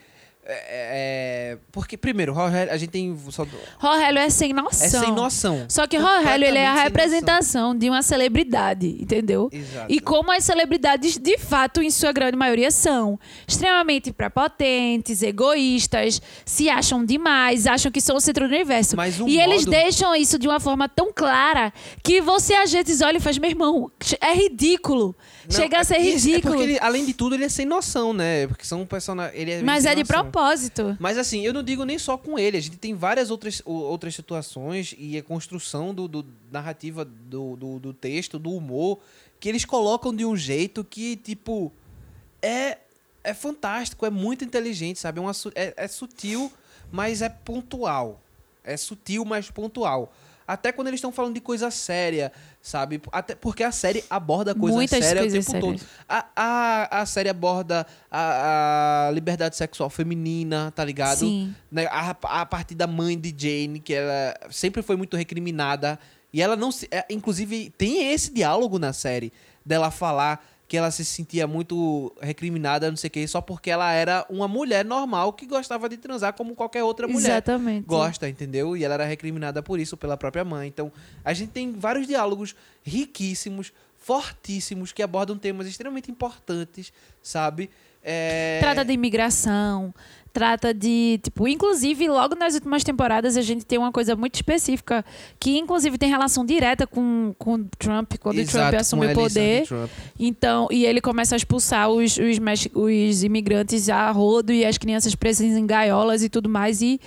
é, é, porque, primeiro, Rogério, a gente tem... Só, Rogério é sem é noção. sem noção. Só que Rogério, ele é a sem representação de uma celebridade, entendeu? Exato. E como as celebridades, de fato, em sua grande maioria, são extremamente prepotentes, egoístas, se acham demais, acham que são o centro do universo. Mas o e eles modo- deixam isso de uma forma tão clara que você às vezes olha e faz, meu irmão, é ridículo. Não, Chega é a ser ridículo. É porque, ele, além de tudo, ele é sem noção, né? Porque são personagens... Ele é Mas sem é de noção. Propósito. Mas assim, eu não digo nem só com ele. A gente tem várias outras, outras situações e a construção do, do- narrativa do, do, do texto, do humor, que eles colocam de um jeito que, tipo, é, é fantástico, é muito inteligente, sabe? É, uma, é, é sutil, mas é pontual. É sutil, mas pontual. Até quando eles estão falando de coisa séria, sabe? Até porque a série aborda coisa Muitas séria o coisas tempo sérias. todo. A, a, a série aborda a, a liberdade sexual feminina, tá ligado? Sim. Né, A, a partir da mãe de Jane, que ela sempre foi muito recriminada. E ela não se. é, inclusive, tem esse diálogo na série dela falar que ela se sentia muito recriminada, não sei o quê, só porque ela era uma mulher normal que gostava de transar como qualquer outra mulher Exatamente. gosta, entendeu? E ela era recriminada por isso pela própria mãe. Então, a gente tem vários diálogos riquíssimos, fortíssimos, que abordam temas extremamente importantes, sabe? É... Trata de imigração, trata de, tipo, inclusive logo nas últimas temporadas a gente tem uma coisa muito específica que inclusive tem relação direta com com Trump quando o Trump Exato, assume o poder. Então, e ele começa a expulsar os, os, os imigrantes a rodo e as crianças presas em gaiolas e tudo mais. E,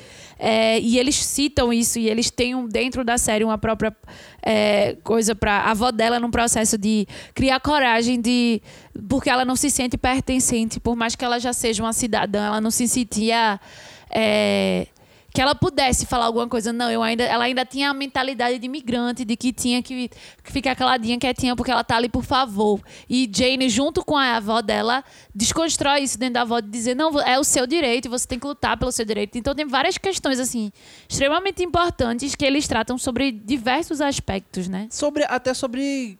é, e eles citam isso e eles têm um, dentro da série uma própria é, coisa para a avó dela num processo de criar coragem de. Porque ela não se sente pertencente, por mais que ela já seja uma cidadã, ela não se sentia. é, que ela pudesse falar alguma coisa. Não, eu ainda, ela ainda tinha a mentalidade de imigrante, de que tinha que, ficar caladinha, quietinha, porque ela tá ali por favor. E Jane, junto com a avó dela, desconstrói isso dentro da avó de dizer, não, é o seu direito, você tem que lutar pelo seu direito. Então tem várias questões, assim, extremamente importantes que eles tratam sobre diversos aspectos, né? Sobre, até sobre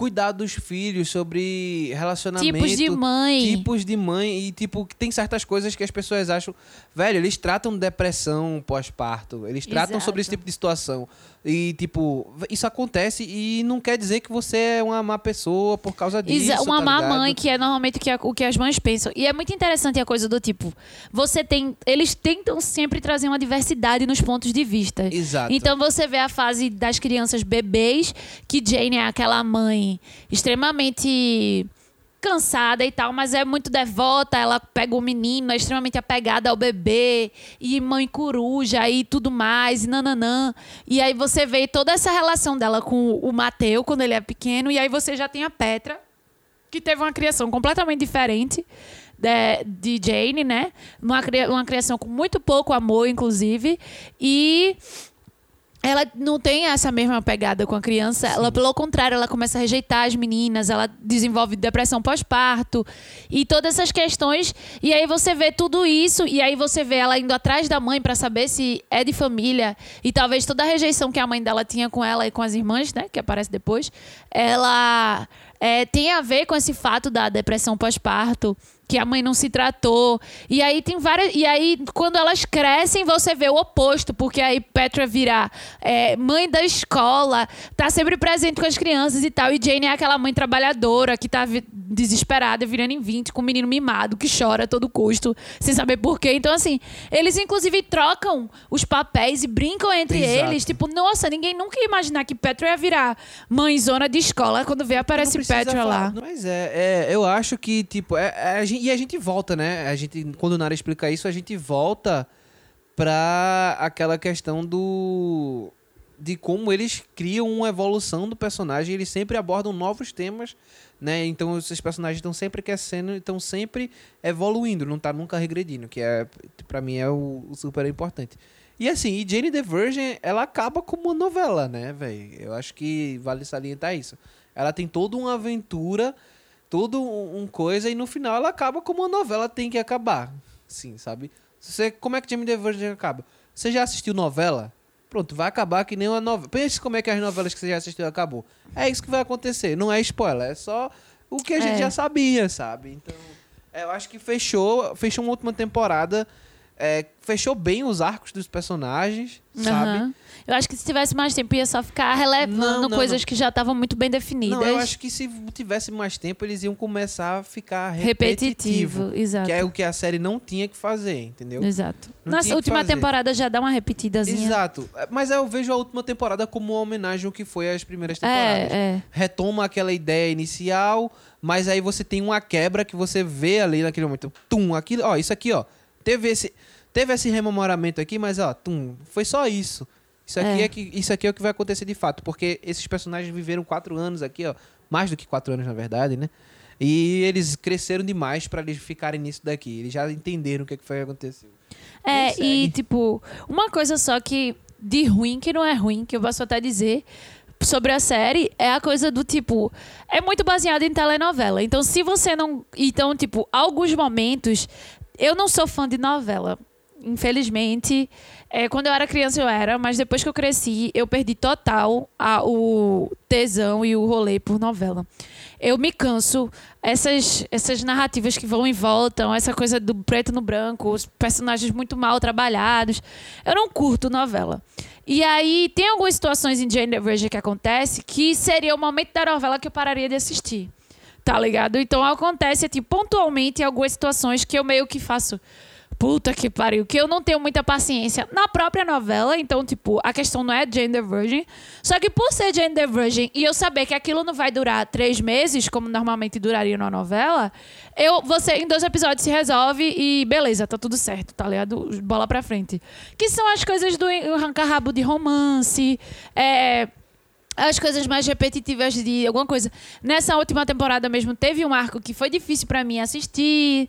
cuidar dos filhos, sobre relacionamento. Tipos de mãe. Tipos de mãe. E, tipo, que tem certas coisas que as pessoas acham. Velho, eles tratam depressão pós-parto. Eles tratam Exato. sobre esse tipo de situação. E, tipo, isso acontece e não quer dizer que você é uma má pessoa por causa disso. Exa- uma tá má ligado? mãe, que é normalmente o que, a- o que as mães pensam. E é muito interessante a coisa do tipo, você tem. Eles tentam sempre trazer uma diversidade nos pontos de vista. Exato. Então você vê a fase das crianças bebês, que Jane é aquela mãe extremamente cansada e tal, mas é muito devota, ela pega o menino, é extremamente apegada ao bebê, e mãe coruja e tudo mais, e nananã. E aí você vê toda essa relação dela com o Mateu quando ele é pequeno, e aí você já tem a Petra, que teve uma criação completamente diferente de, de Jane, né? Uma, uma criação com muito pouco amor, inclusive. E ela não tem essa mesma pegada com a criança. Ela, pelo contrário, ela começa a rejeitar as meninas, ela desenvolve depressão pós-parto e todas essas questões. E aí você vê tudo isso, e aí você vê ela indo atrás da mãe para saber se é de família. E talvez toda a rejeição que a mãe dela tinha com ela e com as irmãs, né? Que aparece depois, ela é, tem a ver com esse fato da depressão pós-parto. Que a mãe não se tratou. E aí tem várias. E aí, quando elas crescem, você vê o oposto, porque aí Petra vira é, mãe da escola, tá sempre presente com as crianças e tal. E Jane é aquela mãe trabalhadora que tá desesperada, virando em 20, com um menino mimado que chora a todo custo, sem saber porquê. Então, assim, eles inclusive trocam os papéis e brincam entre Exato. eles. Tipo, nossa, ninguém nunca ia imaginar que Petra ia virar mãezona de escola quando vê aparece Petra lá. falar. Mas é, é, eu acho que, tipo, é, é a gente- e a gente volta, né? A gente, quando o Nara explica isso, a gente volta pra aquela questão do. de como eles criam uma evolução do personagem, eles sempre abordam novos temas, né? Então esses personagens estão sempre crescendo, estão sempre evoluindo, não tá nunca regredindo, que é, pra mim, é o, o super importante. E assim, e Jane the Virgin, ela acaba como uma novela, né, velho? Eu acho que vale salientar isso. Ela tem toda uma aventura, todo um, um coisa, e no final ela acaba como uma novela tem que acabar. Sim, sabe? Você, como é que Jane the Virgin acaba? Você já assistiu novela? Pronto, vai acabar que nem uma novela. Pense como é que as novelas que você já assistiu acabou. É isso que vai acontecer. Não é spoiler, é só o que a gente É. já sabia, sabe? Então, é, eu acho que fechou, fechou uma última temporada, é, fechou bem os arcos dos personagens, sabe? Aham. Eu acho que se tivesse mais tempo ia só ficar relevando Não, não, coisas não. que já estavam muito bem definidas. Não, eu acho que se tivesse mais tempo, eles iam começar a ficar repetitivo. repetitivo, exato. Que é o que a série não tinha que fazer, entendeu? Exato. Que última fazer. temporada já dá uma repetidazinha. Exato. Mas eu vejo a última temporada como uma homenagem ao que foi as primeiras temporadas. É, é. Retoma aquela ideia inicial, mas aí você tem uma quebra que você vê ali naquele momento. Tum, aquilo, ó, isso aqui, ó. Teve esse, teve esse rememoramento aqui, mas ó, tum, foi só isso. Isso aqui É. é. que, isso aqui é o que vai acontecer de fato, porque esses personagens viveram quatro anos aqui, ó. Mais do que quatro anos, na verdade, né? E eles cresceram demais pra eles ficarem nisso daqui. Eles já entenderam o que, que foi que aconteceu. É, segue. e tipo, uma coisa só que de ruim, que não é ruim, que eu posso até dizer sobre a série, é a coisa do tipo, é muito baseado em telenovela. Então, se você não. Então, tipo, alguns momentos. Eu não sou fã de novela. Infelizmente. É, quando eu era criança eu era, mas depois que eu cresci, eu perdi total a- o tesão e o rolê por novela. Eu me canso. Essas, essas narrativas que vão e voltam, essa coisa do preto no branco, os personagens muito mal trabalhados. Eu não curto novela. E aí, tem algumas situações em Jane the Virgin que acontece que seria o momento da novela que eu pararia de assistir. Tá ligado? Então acontece, tipo, pontualmente algumas situações que eu meio que faço. Puta que pariu, que eu não tenho muita paciência na própria novela, então, tipo, a questão não é gender virgin. Só que por ser gender virgin e eu saber que aquilo não vai durar três meses, como normalmente duraria numa novela, eu, você em dois episódios se resolve e beleza, tá tudo certo, tá ligado? Bola pra frente. Que são as coisas do arranca-rabo de romance, é as coisas mais repetitivas de alguma coisa. Nessa última temporada mesmo, teve um arco que foi difícil para mim assistir.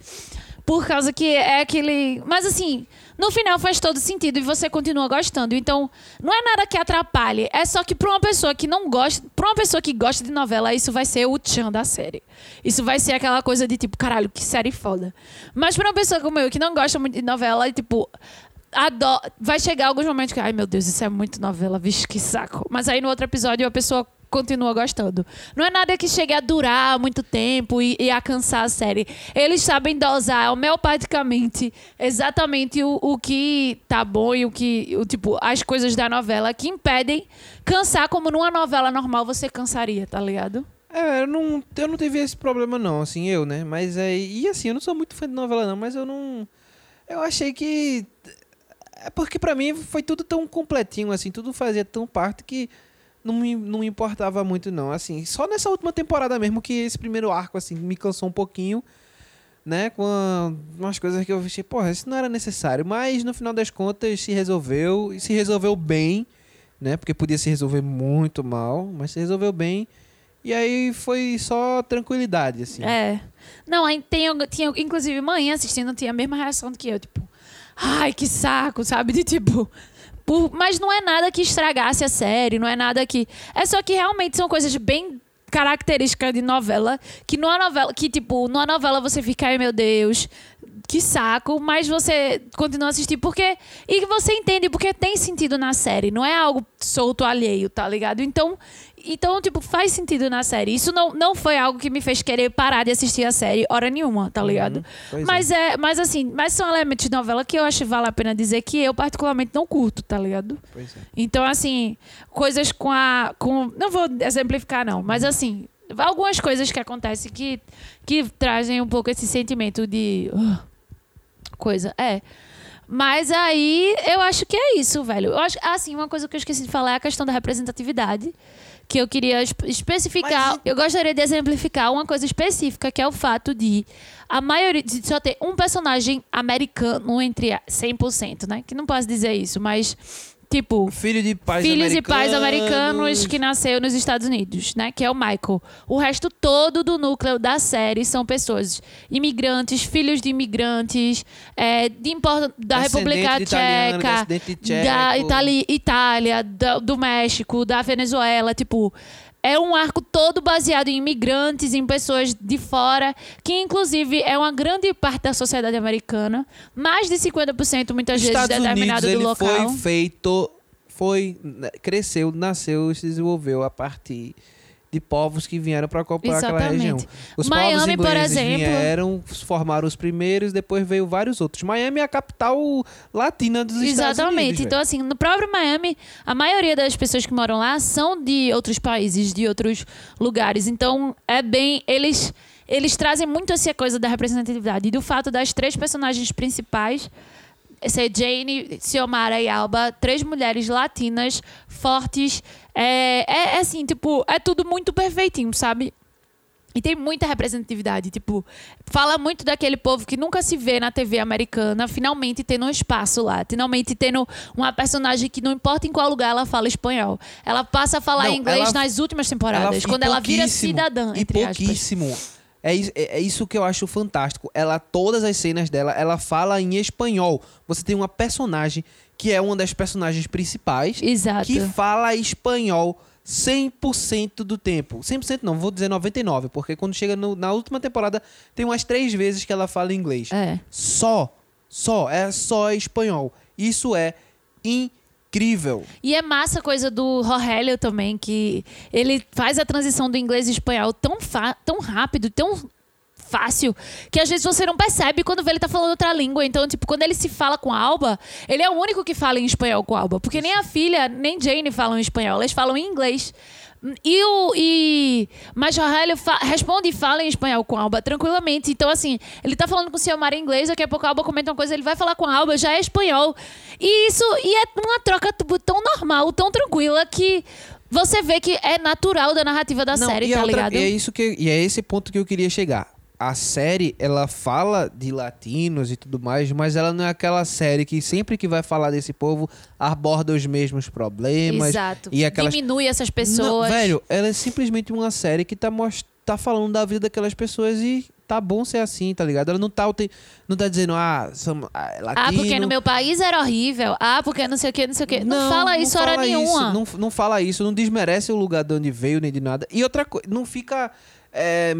Por causa que é aquele. Mas assim, no final faz todo sentido e você continua gostando. Então, não é nada que atrapalhe. É só que pra uma pessoa que não gosta. Pra uma pessoa que gosta de novela, isso vai ser o tchan da série. Isso vai ser aquela coisa de tipo, caralho, que série foda. Mas pra uma pessoa como eu, que não gosta muito de novela, tipo. Adoro... Vai chegar alguns momentos que, ai meu Deus, isso é muito novela, vixe, que saco. Mas aí no outro episódio a pessoa continua gostando. Não é nada que chegue a durar muito tempo e, e a cansar a série. Eles sabem dosar homeopaticamente exatamente o, o que tá bom e o que, o, tipo, as coisas da novela que impedem cansar como numa novela normal você cansaria, tá ligado? É, eu não, eu não tive esse problema não, assim, eu, né? Mas é, e assim, eu não sou muito fã de novela não, mas eu não eu achei que é porque para mim foi tudo tão completinho assim, tudo fazia tão parte que não me, não me importava muito, não. Assim, só nessa última temporada mesmo que esse primeiro arco, assim, me cansou um pouquinho, né? Com umas coisas que eu achei, porra, isso não era necessário. Mas no final das contas se resolveu, e se resolveu bem, né? Porque podia se resolver muito mal, mas se resolveu bem. E aí foi só tranquilidade, assim. É. Não, aí tem, tinha, inclusive, mãe assistindo tinha a mesma reação do que eu, tipo, ai, que saco, sabe? De tipo, por, mas não é nada que estragasse a série, não é nada que. É só que realmente são coisas bem características de novela, que numa novela, que tipo, numa novela você fica, ai meu Deus, que saco, mas você continua a assistir porque. E você entende porque tem sentido na série, não é algo solto alheio, tá ligado? Então, então, tipo, faz sentido na série. Isso não, não foi algo que me fez querer parar de assistir a série hora nenhuma, tá ligado? Uhum, mas é. é. mas assim, mas são elementos de novela que eu acho que vale a pena dizer que eu particularmente não curto, tá ligado? É. Então, assim, coisas com a. Com, não vou exemplificar, não, mas assim, algumas coisas que acontecem que, que trazem um pouco esse sentimento de. Uh, coisa. É. Mas aí eu acho que é isso, velho. Eu acho, assim, uma coisa que eu esqueci de falar é a questão da representatividade que eu queria especificar. Mas... Eu gostaria de exemplificar uma coisa específica, que é o fato de a maioria de só ter um personagem americano entre 100%, né? Que não posso dizer isso, mas Tipo, filho de pais filhos americanos. e pais americanos que nasceu nos Estados Unidos, né? Que é o Michael. O resto todo do núcleo da série são pessoas imigrantes, filhos de imigrantes, é, de, da República Tcheca, da Itali, Itália, do, do México, da Venezuela, tipo é um arco todo baseado em imigrantes, em pessoas de fora, que inclusive é uma grande parte da sociedade americana. Mais de 50% muitas vezes Estados determinado Unidos, do local. Foi feito, foi cresceu, nasceu, se desenvolveu a partir de povos que vieram para ocupar aquela região. Os Miami, povos ingleses por exemplo, vieram, formaram os primeiros, depois veio vários outros. Miami é a capital latina dos Exatamente. Estados Unidos. Exatamente. Então, assim, no próprio Miami, a maioria das pessoas que moram lá são de outros países, de outros lugares. Então, é bem. Eles, eles trazem muito essa coisa da representatividade e do fato das três personagens principais ser Jane, Xiomara e Alba, três mulheres latinas, fortes. É, é, é assim, tipo, é tudo muito perfeitinho, sabe? E tem muita representatividade, tipo, fala muito daquele povo que nunca se vê na TV americana, finalmente tendo um espaço lá, finalmente tendo uma personagem que não importa em qual lugar ela fala espanhol. Ela passa a falar não, inglês ela, nas últimas temporadas, ela, quando ela vira cidadã, entre e pouquíssimo. Aspas. É, é, é, isso que eu acho fantástico. Ela, todas as cenas dela, ela fala em espanhol. Você tem uma personagem que é uma das personagens principais. Exato. Que fala espanhol 100% do tempo. 100% não, vou dizer 99%, porque quando chega no, na última temporada, tem umas três vezes que ela fala inglês. É. Só. Só. É só espanhol. Isso é incrível. E é massa a coisa do Rogelio também, que ele faz a transição do inglês e espanhol tão, tão rápido, tão fácil que às vezes você não percebe quando vê ele tá falando outra língua. Então, tipo, quando ele se fala com a Alba, ele é o único que fala em espanhol com a Alba. Porque nem a filha, nem Jane falam em espanhol, elas falam em inglês. E o. E, mas Rafael fa- responde e fala em espanhol com a Alba tranquilamente. Então, assim, ele tá falando com o seu Mara em inglês, daqui a pouco a Alba comenta uma coisa, ele vai falar com a Alba, já é espanhol. E isso. E é uma troca tipo, tão normal, tão tranquila que você vê que é natural da narrativa da Não, série, tá outra- ligado? E é isso que e é esse ponto que eu queria chegar. A série, ela fala de latinos e tudo mais, mas ela não é aquela série que sempre que vai falar desse povo aborda os mesmos problemas. Exato. E aquelas Diminui essas Não, pessoas. velho, ela é simplesmente uma série que tá, most... tá falando da vida daquelas pessoas e tá bom ser assim, tá ligado? Ela não tá, não tá dizendo, ah, somos ah, é Ah, latino. porque no meu país era horrível. Ah, porque não sei o que, não sei o que. Não, fala isso hora fala nenhuma. Isso, não, não fala isso, não desmerece o lugar de onde veio, nem de nada. E outra coisa, não fica é,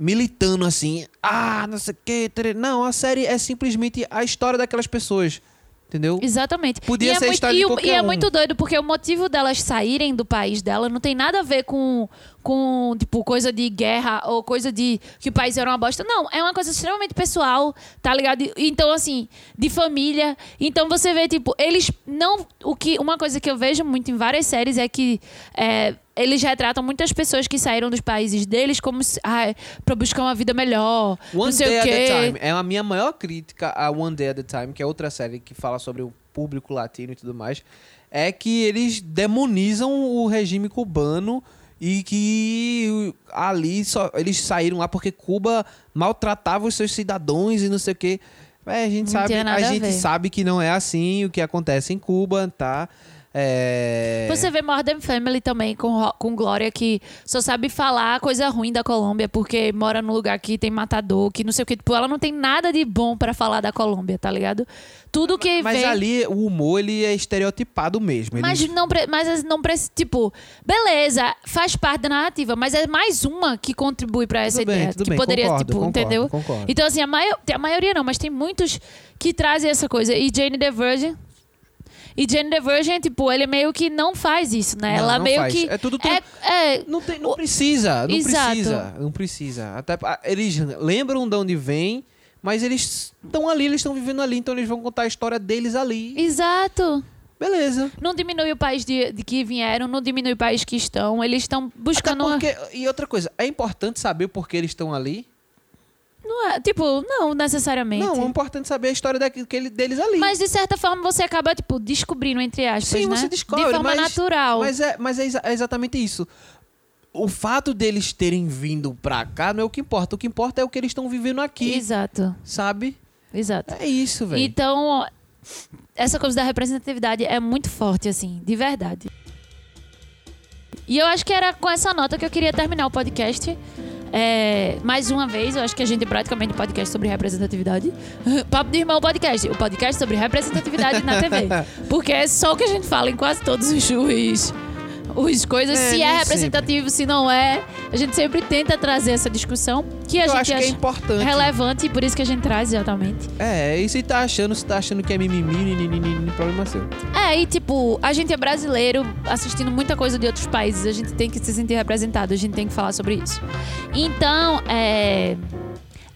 militando assim, ah, não sei o que. Não, a série é simplesmente a história daquelas pessoas, entendeu? Exatamente. Podia e ser é muito, história de e, e é um. muito doido, porque o motivo delas saírem do país dela não tem nada a ver com, com tipo, coisa de guerra ou coisa de que o país era uma bosta. Não, é uma coisa extremamente pessoal, tá ligado? Então, assim, de família. Então você vê, tipo, eles não. O que, uma coisa que eu vejo muito em várias séries é que. é, eles retratam muitas pessoas que saíram dos países deles como se, ah, pra buscar uma vida melhor. não One sei Day o at quê. a Time. É a minha maior crítica a One Day at a Time, que é outra série que fala sobre o público latino e tudo mais. É que eles demonizam o regime cubano e que ali só eles saíram lá porque Cuba maltratava os seus cidadãos e não sei o quê. É, a gente Não sabe, a a gente sabe que não é assim o que acontece em Cuba, tá? É... Você vê Modern Family também com, com Glória que só sabe falar coisa ruim da Colômbia porque mora num lugar que tem matador, que não sei o que. Tipo, ela não tem nada de bom pra falar da Colômbia, tá ligado? Tudo que Mas vem. ali o humor ele é estereotipado mesmo. Mas Eles- não, mas não precisa. Tipo, beleza, faz parte da narrativa, mas é mais uma que contribui pra essa Tudo bem, ideia. tudo que bem, poderia, concordo, tipo, concordo, entendeu? concordo. Então, assim, a, maio- a maioria não, mas tem muitos que trazem essa coisa. E Jane the Virgin. E Jane the Virgin, tipo, ele meio que não faz isso, né? Não, Ela não meio faz. que. É tudo tran- É, é, Não, tem, não precisa, não Exato. precisa, não precisa. Até eles lembram de onde vem, mas eles estão ali, eles estão vivendo ali, então eles vão contar a história deles ali. Exato. Beleza. Não diminui o país de, de que vieram, não diminui o país que estão. Eles estão buscando uma. porque, e outra coisa, é importante saber por que eles estão ali? Não é, tipo, não necessariamente. Não, é importante saber a história daquele, deles ali. Mas de certa forma você acaba, tipo, descobrindo, entre aspas, Sim, né? você descobre, De forma mas- natural. Mas, é, mas é, é exatamente isso. O fato deles terem vindo pra cá não é o que importa. O que importa é o que eles estão vivendo aqui, Exato, sabe? exato. É isso, velho. Então, essa coisa da representatividade é muito forte, assim, de verdade. E eu acho que era com essa nota que eu queria terminar o podcast. É, mais uma vez, eu acho que a gente é praticamente um podcast sobre representatividade. *laughs* Papo de Irmão Podcast, o podcast sobre representatividade na TV. *laughs* Porque é só o que a gente fala em quase todos os, os, os coisas. É, se é representativo, se não é. A gente sempre tenta trazer essa discussão que a Eu gente acho que é acha importante. relevante e por isso que a gente traz exatamente. É, e se tá achando, se tá achando que é mimimi, ninini, problema seu. É, e tipo, a gente é brasileiro assistindo muita coisa de outros países, a gente tem que se sentir representado, a gente tem que falar sobre isso. Então, é.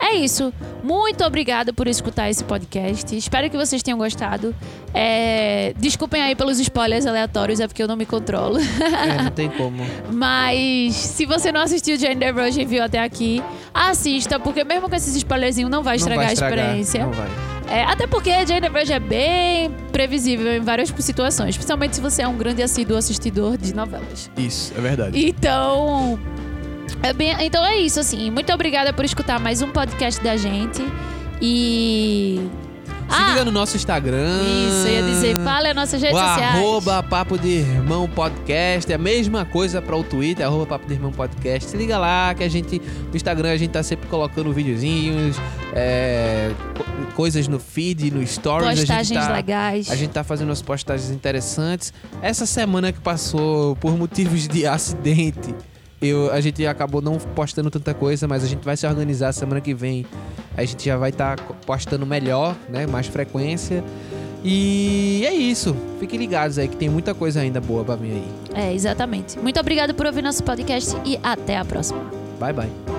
É isso. Muito obrigada por escutar esse podcast. Espero que vocês tenham gostado. É, Desculpem aí pelos spoilers aleatórios, é porque eu não me controlo. É, não *laughs* tem como. Mas se você não assistiu Jane the Virgin e viu até aqui, assista, porque mesmo com esses spoilerzinhos não vai Não estragar, vai estragar, a experiência. Não vai. É, até porque Jane the Virgin é bem previsível em várias situações, especialmente se você é um grande assíduo assistidor de novelas. Isso, é verdade. Então, é bem, então é isso, assim. Muito obrigada por escutar mais um podcast da gente. E. Se liga no nosso Instagram. Isso, eu ia dizer, fala as nossas redes o sociais. arroba Papo de Irmão Podcast. É a mesma coisa para o Twitter, arroba Papo de Irmão Podcast. Se liga lá que a gente, no Instagram, a gente tá sempre colocando videozinhos, é, co- coisas no feed, no stories. a gente Postagens tá- legais. A gente tá fazendo umas postagens interessantes. Essa semana que passou por motivos de *laughs* acidente, eu, a gente acabou não postando tanta coisa, mas a gente vai se organizar semana que vem. A gente já vai estar postando melhor, né? Mais frequência. E é isso. Fiquem ligados aí que tem muita coisa ainda boa pra vir aí. É, exatamente. Muito obrigada por ouvir nosso podcast e até a próxima. Bye, bye.